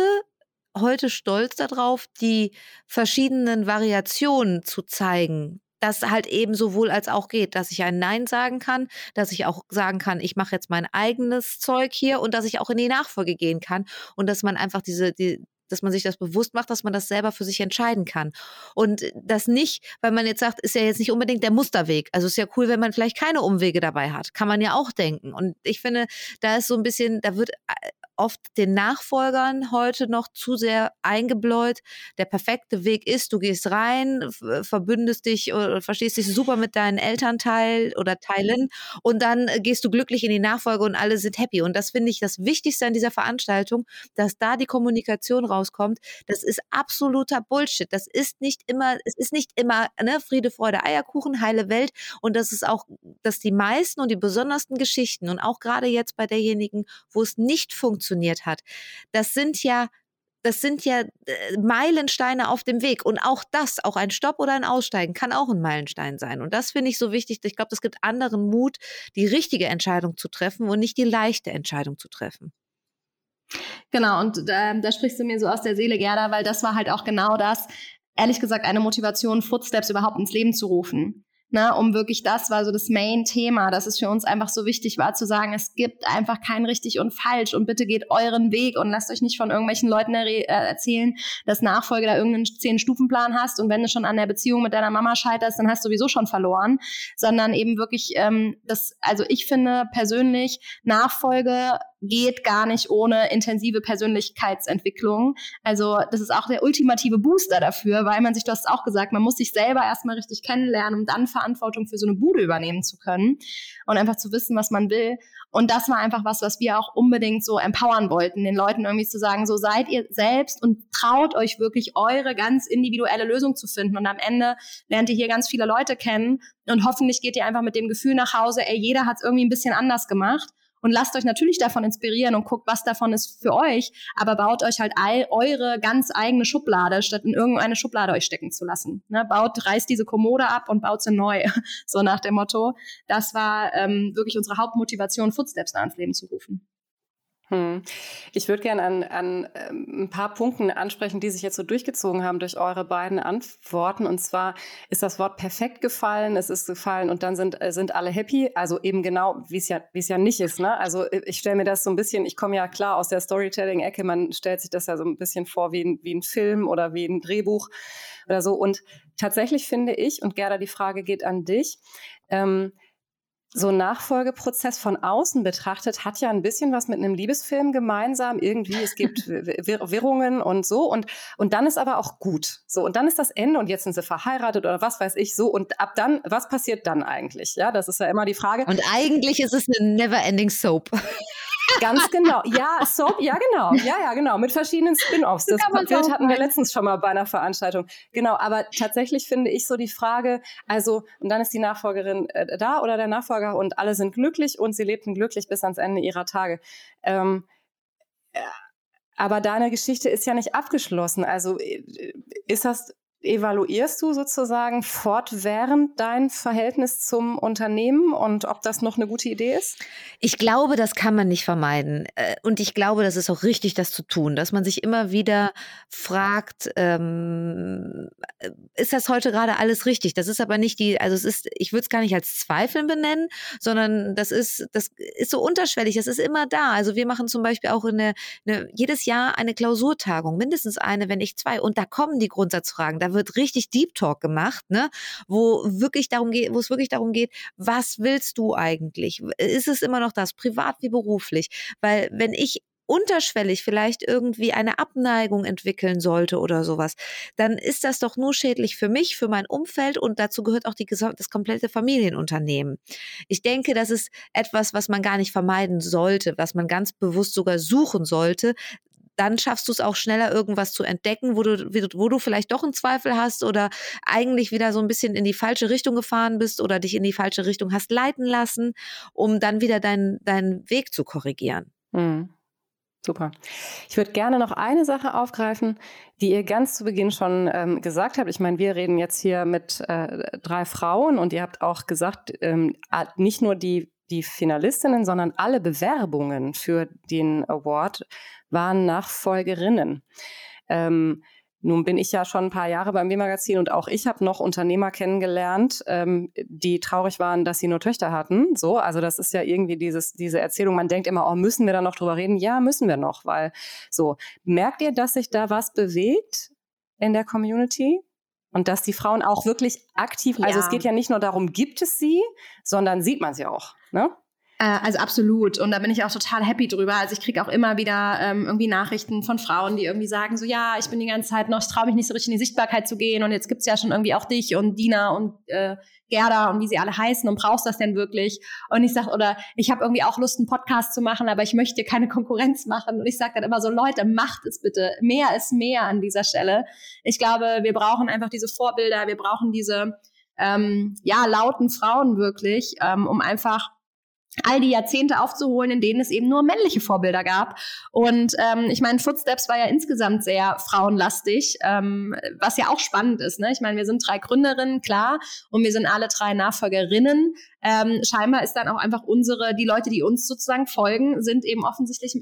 heute stolz darauf, die verschiedenen Variationen zu zeigen das halt eben sowohl als auch geht, dass ich ein Nein sagen kann, dass ich auch sagen kann, ich mache jetzt mein eigenes Zeug hier und dass ich auch in die Nachfolge gehen kann und dass man einfach diese, die, dass man sich das bewusst macht, dass man das selber für sich entscheiden kann. Und das nicht, weil man jetzt sagt, ist ja jetzt nicht unbedingt der Musterweg. Also ist ja cool, wenn man vielleicht keine Umwege dabei hat. Kann man ja auch denken. Und ich finde, da ist so ein bisschen, da wird äh, oft den Nachfolgern heute noch zu sehr eingebläut. Der perfekte Weg ist, du gehst rein, verbündest dich oder verstehst dich super mit deinen Elternteil oder Teilen und dann gehst du glücklich in die Nachfolge und alle sind happy. Und das finde ich das Wichtigste an dieser Veranstaltung, dass da die Kommunikation rauskommt. Das ist absoluter Bullshit. Das ist nicht immer, es ist nicht immer ne, Friede, Freude, Eierkuchen, heile Welt. Und das ist auch, dass die meisten und die besondersten Geschichten und auch gerade jetzt bei derjenigen, wo es nicht funktioniert, funktioniert hat. Das sind ja das sind ja äh, Meilensteine auf dem Weg. Und auch das, auch ein Stopp oder ein Aussteigen, kann auch ein Meilenstein sein. Und das finde ich so wichtig. Ich glaube, das gibt anderen Mut, die richtige Entscheidung zu treffen und nicht die leichte Entscheidung zu treffen.
Genau, und äh, da sprichst du mir so aus der Seele, Gerda, weil das war halt auch genau das, ehrlich gesagt, eine Motivation, Footsteps überhaupt ins Leben zu rufen ne, um wirklich das war so das Main-Thema, dass es für uns einfach so wichtig war zu sagen, es gibt einfach kein richtig und falsch und bitte geht euren Weg und lasst euch nicht von irgendwelchen Leuten äh, erzählen, dass Nachfolge da irgendeinen Zehn-Stufen-Plan hast und wenn du schon an der Beziehung mit deiner Mama scheiterst, dann hast du sowieso schon verloren, sondern eben wirklich ähm, das, also ich finde persönlich Nachfolge geht gar nicht ohne intensive Persönlichkeitsentwicklung. Also das ist auch der ultimative Booster dafür, weil man sich, du hast auch gesagt, man muss sich selber erstmal richtig kennenlernen, um dann Verantwortung für so eine Bude übernehmen zu können und einfach zu wissen, was man will. Und das war einfach was, was wir auch unbedingt so empowern wollten, den Leuten irgendwie zu sagen, so seid ihr selbst und traut euch wirklich eure ganz individuelle Lösung zu finden. Und am Ende lernt ihr hier ganz viele Leute kennen und hoffentlich geht ihr einfach mit dem Gefühl nach Hause, ey, jeder hat es irgendwie ein bisschen anders gemacht und lasst euch natürlich davon inspirieren und guckt, was davon ist für euch, aber baut euch halt all eure ganz eigene Schublade, statt in irgendeine Schublade euch stecken zu lassen. Ne? Baut, reißt diese Kommode ab und baut sie neu, so nach dem Motto. Das war ähm, wirklich unsere Hauptmotivation, Footsteps da ins Leben zu rufen.
Hm. Ich würde gerne an, an ähm, ein paar Punkten ansprechen, die sich jetzt so durchgezogen haben durch eure beiden Antworten. Und zwar ist das Wort perfekt gefallen, es ist gefallen und dann sind, äh, sind alle happy. Also eben genau, wie es ja, es ja nicht ist. Ne? Also äh, ich stelle mir das so ein bisschen, ich komme ja klar aus der Storytelling-Ecke, man stellt sich das ja so ein bisschen vor wie ein, wie ein Film oder wie ein Drehbuch oder so. Und tatsächlich finde ich, und Gerda, die Frage geht an dich, ähm, so ein Nachfolgeprozess von außen betrachtet hat ja ein bisschen was mit einem Liebesfilm gemeinsam. Irgendwie, es gibt Wirrungen und so. Und, und dann ist aber auch gut. So, und dann ist das Ende und jetzt sind sie verheiratet oder was weiß ich so. Und ab dann, was passiert dann eigentlich? Ja, das ist ja immer die Frage.
Und eigentlich ist es eine never-ending Soap.
Ganz genau. Ja, Soap, ja, genau. Ja, ja, genau. Mit verschiedenen Spin-offs. Das Bild hatten wir letztens schon mal bei einer Veranstaltung. Genau, aber tatsächlich finde ich so die Frage, also, und dann ist die Nachfolgerin äh, da oder der Nachfolger und alle sind glücklich und sie lebten glücklich bis ans Ende ihrer Tage. Ähm, äh, aber deine Geschichte ist ja nicht abgeschlossen. Also äh, ist das evaluierst du sozusagen fortwährend dein Verhältnis zum Unternehmen und ob das noch eine gute Idee ist?
Ich glaube, das kann man nicht vermeiden. Äh, und ich glaube, das ist auch richtig, das zu tun, dass man sich immer wieder fragt, ähm, ist das heute gerade alles richtig? Das ist aber nicht die, also es ist, ich würde es gar nicht als Zweifeln benennen, sondern das ist, das ist so unterschwellig, das ist immer da. Also wir machen zum Beispiel auch eine, eine jedes Jahr eine Klausurtagung, mindestens eine, wenn nicht zwei. Und da kommen die Grundsatzfragen. Da wird richtig Deep Talk gemacht, ne? Wo wirklich darum geht, wo es wirklich darum geht, was willst du eigentlich? Ist es immer noch das, privat wie beruflich? Weil wenn ich unterschwellig vielleicht irgendwie eine Abneigung entwickeln sollte oder sowas, dann ist das doch nur schädlich für mich, für mein Umfeld und dazu gehört auch die, das komplette Familienunternehmen. Ich denke, das ist etwas, was man gar nicht vermeiden sollte, was man ganz bewusst sogar suchen sollte, dann schaffst du es auch schneller, irgendwas zu entdecken, wo du, wo du vielleicht doch einen Zweifel hast oder eigentlich wieder so ein bisschen in die falsche Richtung gefahren bist oder dich in die falsche Richtung hast leiten lassen, um dann wieder deinen deinen Weg zu korrigieren. Mhm.
Super. Ich würde gerne noch eine Sache aufgreifen, die ihr ganz zu Beginn schon ähm, gesagt habt. Ich meine, wir reden jetzt hier mit äh, drei Frauen und ihr habt auch gesagt, ähm, nicht nur die, die Finalistinnen, sondern alle Bewerbungen für den Award waren Nachfolgerinnen. Ähm, nun bin ich ja schon ein paar Jahre beim B-Magazin und auch ich habe noch Unternehmer kennengelernt, ähm, die traurig waren, dass sie nur Töchter hatten. So, also das ist ja irgendwie dieses, diese Erzählung. Man denkt immer, oh, müssen wir da noch drüber reden? Ja, müssen wir noch, weil so. Merkt ihr, dass sich da was bewegt in der Community? Und dass die Frauen auch wirklich aktiv, ja. also es geht ja nicht nur darum, gibt es sie, sondern sieht man sie auch. Ne?
Äh, also absolut. Und da bin ich auch total happy drüber. Also ich kriege auch immer wieder ähm, irgendwie Nachrichten von Frauen, die irgendwie sagen, so ja, ich bin die ganze Zeit noch, ich traue mich nicht so richtig in die Sichtbarkeit zu gehen und jetzt gibt's ja schon irgendwie auch dich und Dina und äh, Gerda und wie sie alle heißen und brauchst das denn wirklich? Und ich sag, oder ich habe irgendwie auch Lust, einen Podcast zu machen, aber ich möchte keine Konkurrenz machen. Und ich sage dann immer so, Leute, macht es bitte. Mehr ist mehr an dieser Stelle. Ich glaube, wir brauchen einfach diese Vorbilder, wir brauchen diese ähm, ja, lauten Frauen wirklich, ähm, um einfach all die Jahrzehnte aufzuholen, in denen es eben nur männliche Vorbilder gab. Und ähm, ich meine, Footsteps war ja insgesamt sehr frauenlastig, ähm, was ja auch spannend ist. Ne? Ich meine, wir sind drei Gründerinnen, klar, und wir sind alle drei Nachfolgerinnen. Ähm, scheinbar ist dann auch einfach unsere, die Leute, die uns sozusagen folgen, sind eben offensichtlich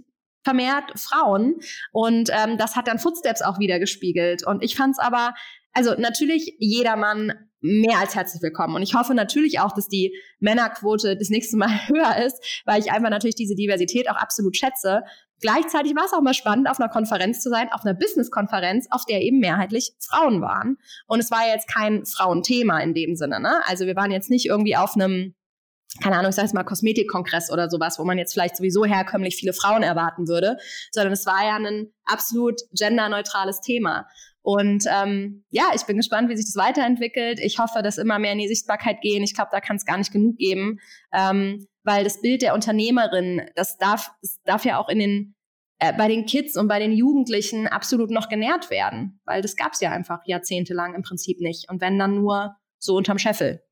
vermehrt Frauen. Und ähm, das hat dann Footsteps auch wieder gespiegelt. Und ich fand es aber, also natürlich jedermann mehr als herzlich willkommen. Und ich hoffe natürlich auch, dass die Männerquote das nächste Mal höher ist, weil ich einfach natürlich diese Diversität auch absolut schätze. Gleichzeitig war es auch mal spannend, auf einer Konferenz zu sein, auf einer Business-Konferenz, auf der eben mehrheitlich Frauen waren. Und es war ja jetzt kein Frauenthema in dem Sinne. Ne? Also wir waren jetzt nicht irgendwie auf einem keine Ahnung, ich sage jetzt mal Kosmetikkongress oder sowas, wo man jetzt vielleicht sowieso herkömmlich viele Frauen erwarten würde, sondern es war ja ein absolut genderneutrales Thema. Und ähm, ja, ich bin gespannt, wie sich das weiterentwickelt. Ich hoffe, dass immer mehr in die Sichtbarkeit gehen. Ich glaube, da kann es gar nicht genug geben, ähm, weil das Bild der Unternehmerin, das darf, das darf ja auch in den äh, bei den Kids und bei den Jugendlichen absolut noch genährt werden, weil das gab es ja einfach jahrzehntelang im Prinzip nicht. Und wenn dann nur so unterm Scheffel.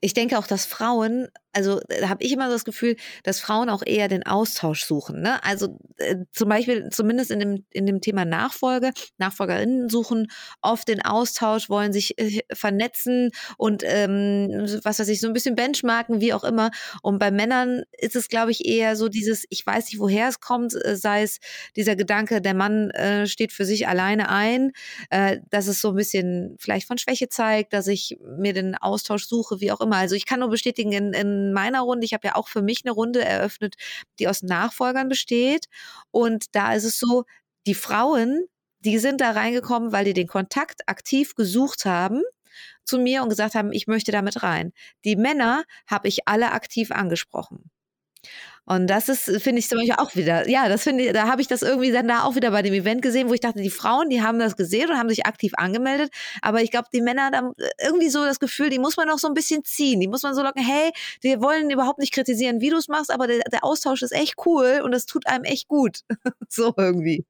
Ich denke auch, dass Frauen also da habe ich immer das Gefühl, dass Frauen auch eher den Austausch suchen. Ne? Also äh, zum Beispiel, zumindest in dem, in dem Thema Nachfolge, Nachfolgerinnen suchen oft den Austausch, wollen sich äh, vernetzen und ähm, was weiß ich, so ein bisschen benchmarken, wie auch immer. Und bei Männern ist es, glaube ich, eher so dieses, ich weiß nicht, woher es kommt, äh, sei es dieser Gedanke, der Mann äh, steht für sich alleine ein, äh, dass es so ein bisschen vielleicht von Schwäche zeigt, dass ich mir den Austausch suche, wie auch immer. Also ich kann nur bestätigen, in, in meiner Runde, ich habe ja auch für mich eine Runde eröffnet, die aus Nachfolgern besteht. Und da ist es so, die Frauen, die sind da reingekommen, weil die den Kontakt aktiv gesucht haben zu mir und gesagt haben, ich möchte damit rein. Die Männer habe ich alle aktiv angesprochen. Und das ist, finde ich zum Beispiel auch wieder, ja, das finde ich, da habe ich das irgendwie dann da auch wieder bei dem Event gesehen, wo ich dachte, die Frauen, die haben das gesehen und haben sich aktiv angemeldet. Aber ich glaube, die Männer haben irgendwie so das Gefühl, die muss man noch so ein bisschen ziehen. Die muss man so locken, hey, wir wollen überhaupt nicht kritisieren, wie du es machst, aber der, der Austausch ist echt cool und das tut einem echt gut. so irgendwie.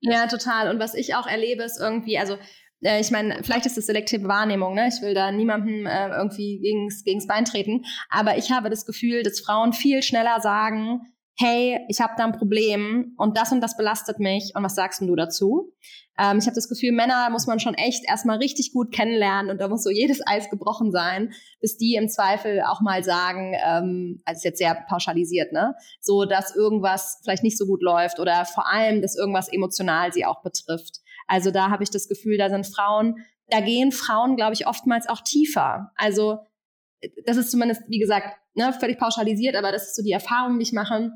Ja, total. Und was ich auch erlebe, ist irgendwie, also äh, ich meine, vielleicht ist das selektive Wahrnehmung, ne? Ich will da niemandem äh, irgendwie gegens, gegens Bein treten. Aber ich habe das Gefühl, dass Frauen viel schneller sagen, hey, ich habe da ein Problem und das und das belastet mich und was sagst du dazu? Ähm, ich habe das Gefühl, Männer muss man schon echt erstmal richtig gut kennenlernen und da muss so jedes Eis gebrochen sein, bis die im Zweifel auch mal sagen, ähm, also ist jetzt sehr pauschalisiert, ne? So, dass irgendwas vielleicht nicht so gut läuft oder vor allem, dass irgendwas emotional sie auch betrifft. Also da habe ich das Gefühl, da sind Frauen, da gehen Frauen, glaube ich, oftmals auch tiefer. Also das ist zumindest, wie gesagt, ne, völlig pauschalisiert, aber das ist so die Erfahrung, die ich mache,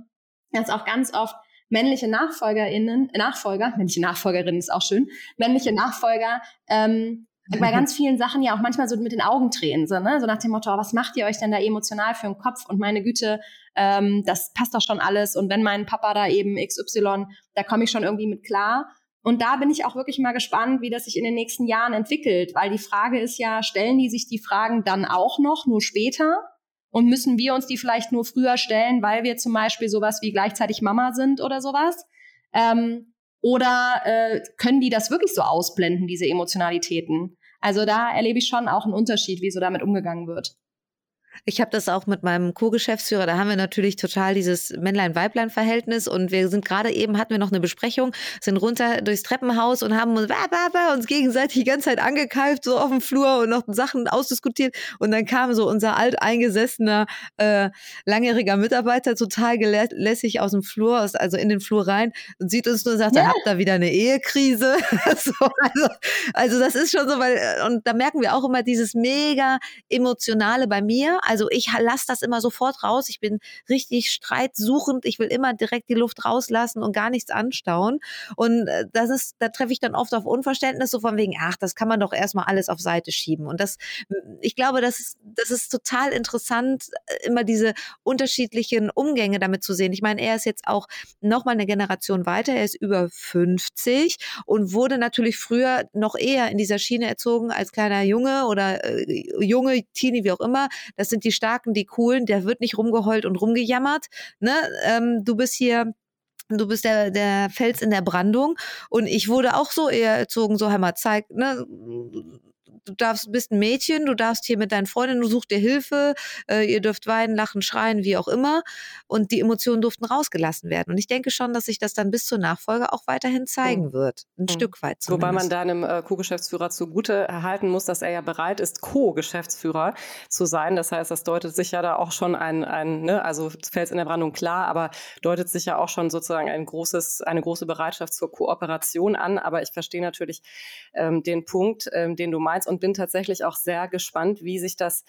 dass auch ganz oft männliche NachfolgerInnen, Nachfolger, männliche Nachfolgerinnen ist auch schön, männliche Nachfolger ähm, bei ganz vielen Sachen ja auch manchmal so mit den Augen drehen, so, ne? so nach dem Motto, was macht ihr euch denn da emotional für den Kopf? Und meine Güte, ähm, das passt doch schon alles. Und wenn mein Papa da eben XY, da komme ich schon irgendwie mit klar. Und da bin ich auch wirklich mal gespannt, wie das sich in den nächsten Jahren entwickelt, weil die Frage ist ja, stellen die sich die Fragen dann auch noch, nur später? Und müssen wir uns die vielleicht nur früher stellen, weil wir zum Beispiel sowas wie gleichzeitig Mama sind oder sowas? Ähm, oder äh, können die das wirklich so ausblenden, diese Emotionalitäten? Also da erlebe ich schon auch einen Unterschied, wie so damit umgegangen wird.
Ich habe das auch mit meinem Co-Geschäftsführer, da haben wir natürlich total dieses Männlein-Weiblein-Verhältnis und wir sind gerade eben, hatten wir noch eine Besprechung, sind runter durchs Treppenhaus und haben uns, uns gegenseitig die ganze Zeit angekeift, so auf dem Flur und noch Sachen ausdiskutiert und dann kam so unser alteingesessener, äh, langjähriger Mitarbeiter total gelässig aus dem Flur, aus, also in den Flur rein und sieht uns nur und sagt, ja. habt da wieder eine Ehekrise. so, also, also das ist schon so, weil, und da merken wir auch immer dieses mega emotionale bei mir, also ich lasse das immer sofort raus. Ich bin richtig streitsuchend. Ich will immer direkt die Luft rauslassen und gar nichts anstauen. Und äh, das ist, da treffe ich dann oft auf Unverständnis, so von wegen, ach, das kann man doch erstmal alles auf Seite schieben. Und das, ich glaube, das ist, das ist total interessant, äh, immer diese unterschiedlichen Umgänge damit zu sehen. Ich meine, er ist jetzt auch nochmal eine Generation weiter. Er ist über 50 und wurde natürlich früher noch eher in dieser Schiene erzogen als kleiner Junge oder äh, junge Teenie, wie auch immer. Das sind sind die Starken, die Coolen, der wird nicht rumgeheult und rumgejammert. Ne? Ähm, du bist hier du bist der, der Fels in der Brandung. Und ich wurde auch so eher erzogen, so, hör mal, zeig, ne, du darfst, bist ein Mädchen, du darfst hier mit deinen Freundinnen, du suchst dir Hilfe, äh, ihr dürft weinen, lachen, schreien, wie auch immer. Und die Emotionen durften rausgelassen werden. Und ich denke schon, dass sich das dann bis zur Nachfolge auch weiterhin zeigen mhm. wird. Ein mhm. Stück weit
zumindest. Wobei man deinem äh, Co-Geschäftsführer zugute erhalten muss, dass er ja bereit ist, Co-Geschäftsführer zu sein. Das heißt, das deutet sich ja da auch schon ein, ein ne, also fällt in der Brandung klar, aber deutet sich ja auch schon sozusagen ein großes, eine große Bereitschaft zur Kooperation an. Aber ich verstehe natürlich ähm, den Punkt, ähm, den du meinst. Und und bin tatsächlich auch sehr gespannt, wie sich das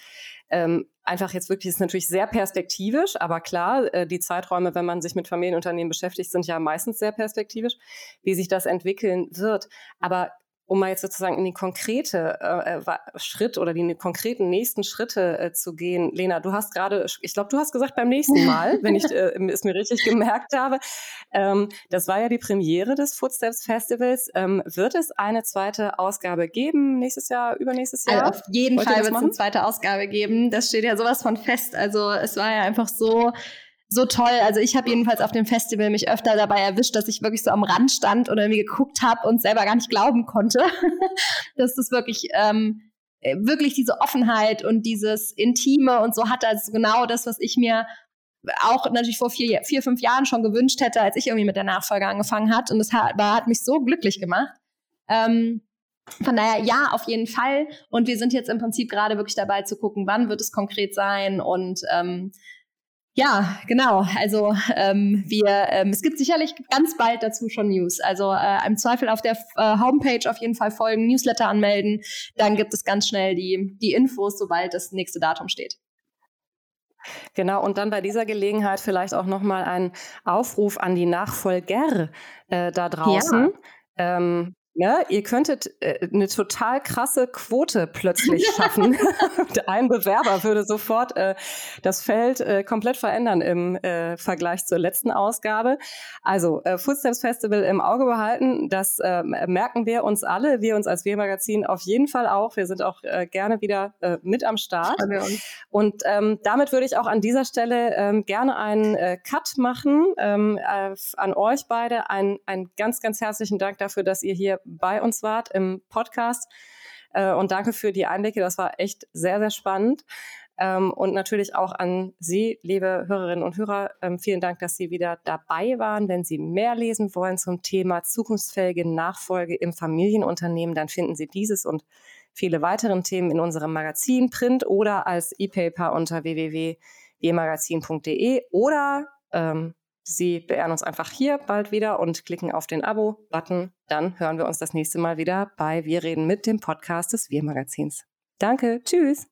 ähm, einfach jetzt wirklich ist natürlich sehr perspektivisch, aber klar, äh, die Zeiträume, wenn man sich mit Familienunternehmen beschäftigt, sind ja meistens sehr perspektivisch, wie sich das entwickeln wird. Aber um mal jetzt sozusagen in die konkrete äh, äh Schritt oder die konkreten nächsten Schritte äh, zu gehen. Lena, du hast gerade, ich glaube, du hast gesagt beim nächsten Mal, wenn ich äh, es mir richtig gemerkt habe, ähm, das war ja die Premiere des Footsteps Festivals. Ähm, wird es eine zweite Ausgabe geben nächstes Jahr, übernächstes Jahr?
Also auf jeden Wollt Fall wird es eine zweite Ausgabe geben. Das steht ja sowas von fest. Also es war ja einfach so so toll. Also ich habe jedenfalls auf dem Festival mich öfter dabei erwischt, dass ich wirklich so am Rand stand und irgendwie geguckt habe und selber gar nicht glauben konnte, dass das wirklich ähm, äh, wirklich diese Offenheit und dieses Intime und so hat also genau das, was ich mir auch natürlich vor vier, vier, fünf Jahren schon gewünscht hätte, als ich irgendwie mit der Nachfolge angefangen hat. Und das hat, hat mich so glücklich gemacht. Ähm, von daher, ja, auf jeden Fall. Und wir sind jetzt im Prinzip gerade wirklich dabei zu gucken, wann wird es konkret sein und ähm, ja, genau. Also ähm, wir, ähm, es gibt sicherlich ganz bald dazu schon News. Also äh, im Zweifel auf der äh, Homepage auf jeden Fall folgen, Newsletter anmelden. Dann gibt es ganz schnell die, die Infos, sobald das nächste Datum steht.
Genau, und dann bei dieser Gelegenheit vielleicht auch nochmal ein Aufruf an die Nachfolger äh, da draußen. Ja. Ähm, ja, ihr könntet äh, eine total krasse Quote plötzlich schaffen. Ein Bewerber würde sofort äh, das Feld äh, komplett verändern im äh, Vergleich zur letzten Ausgabe. Also äh, Footsteps Festival im Auge behalten, das äh, merken wir uns alle, wir uns als Wir-Magazin auf jeden Fall auch. Wir sind auch gerne wieder mit am Start. Und ähm, damit würde ich auch an dieser Stelle ähm, gerne einen Cut machen ähm, äh, an euch beide. Ein, ein ganz, ganz herzlichen Dank dafür, dass ihr hier bei uns wart im Podcast. Äh, und danke für die Einblicke. Das war echt sehr, sehr spannend. Ähm, und natürlich auch an Sie, liebe Hörerinnen und Hörer, ähm, vielen Dank, dass Sie wieder dabei waren. Wenn Sie mehr lesen wollen zum Thema zukunftsfähige Nachfolge im Familienunternehmen, dann finden Sie dieses und viele weitere Themen in unserem Magazin, Print oder als E-Paper unter www.emagazin.de oder ähm, Sie beehren uns einfach hier bald wieder und klicken auf den Abo-Button. Dann hören wir uns das nächste Mal wieder bei Wir reden mit dem Podcast des Wir-Magazins. Danke, tschüss.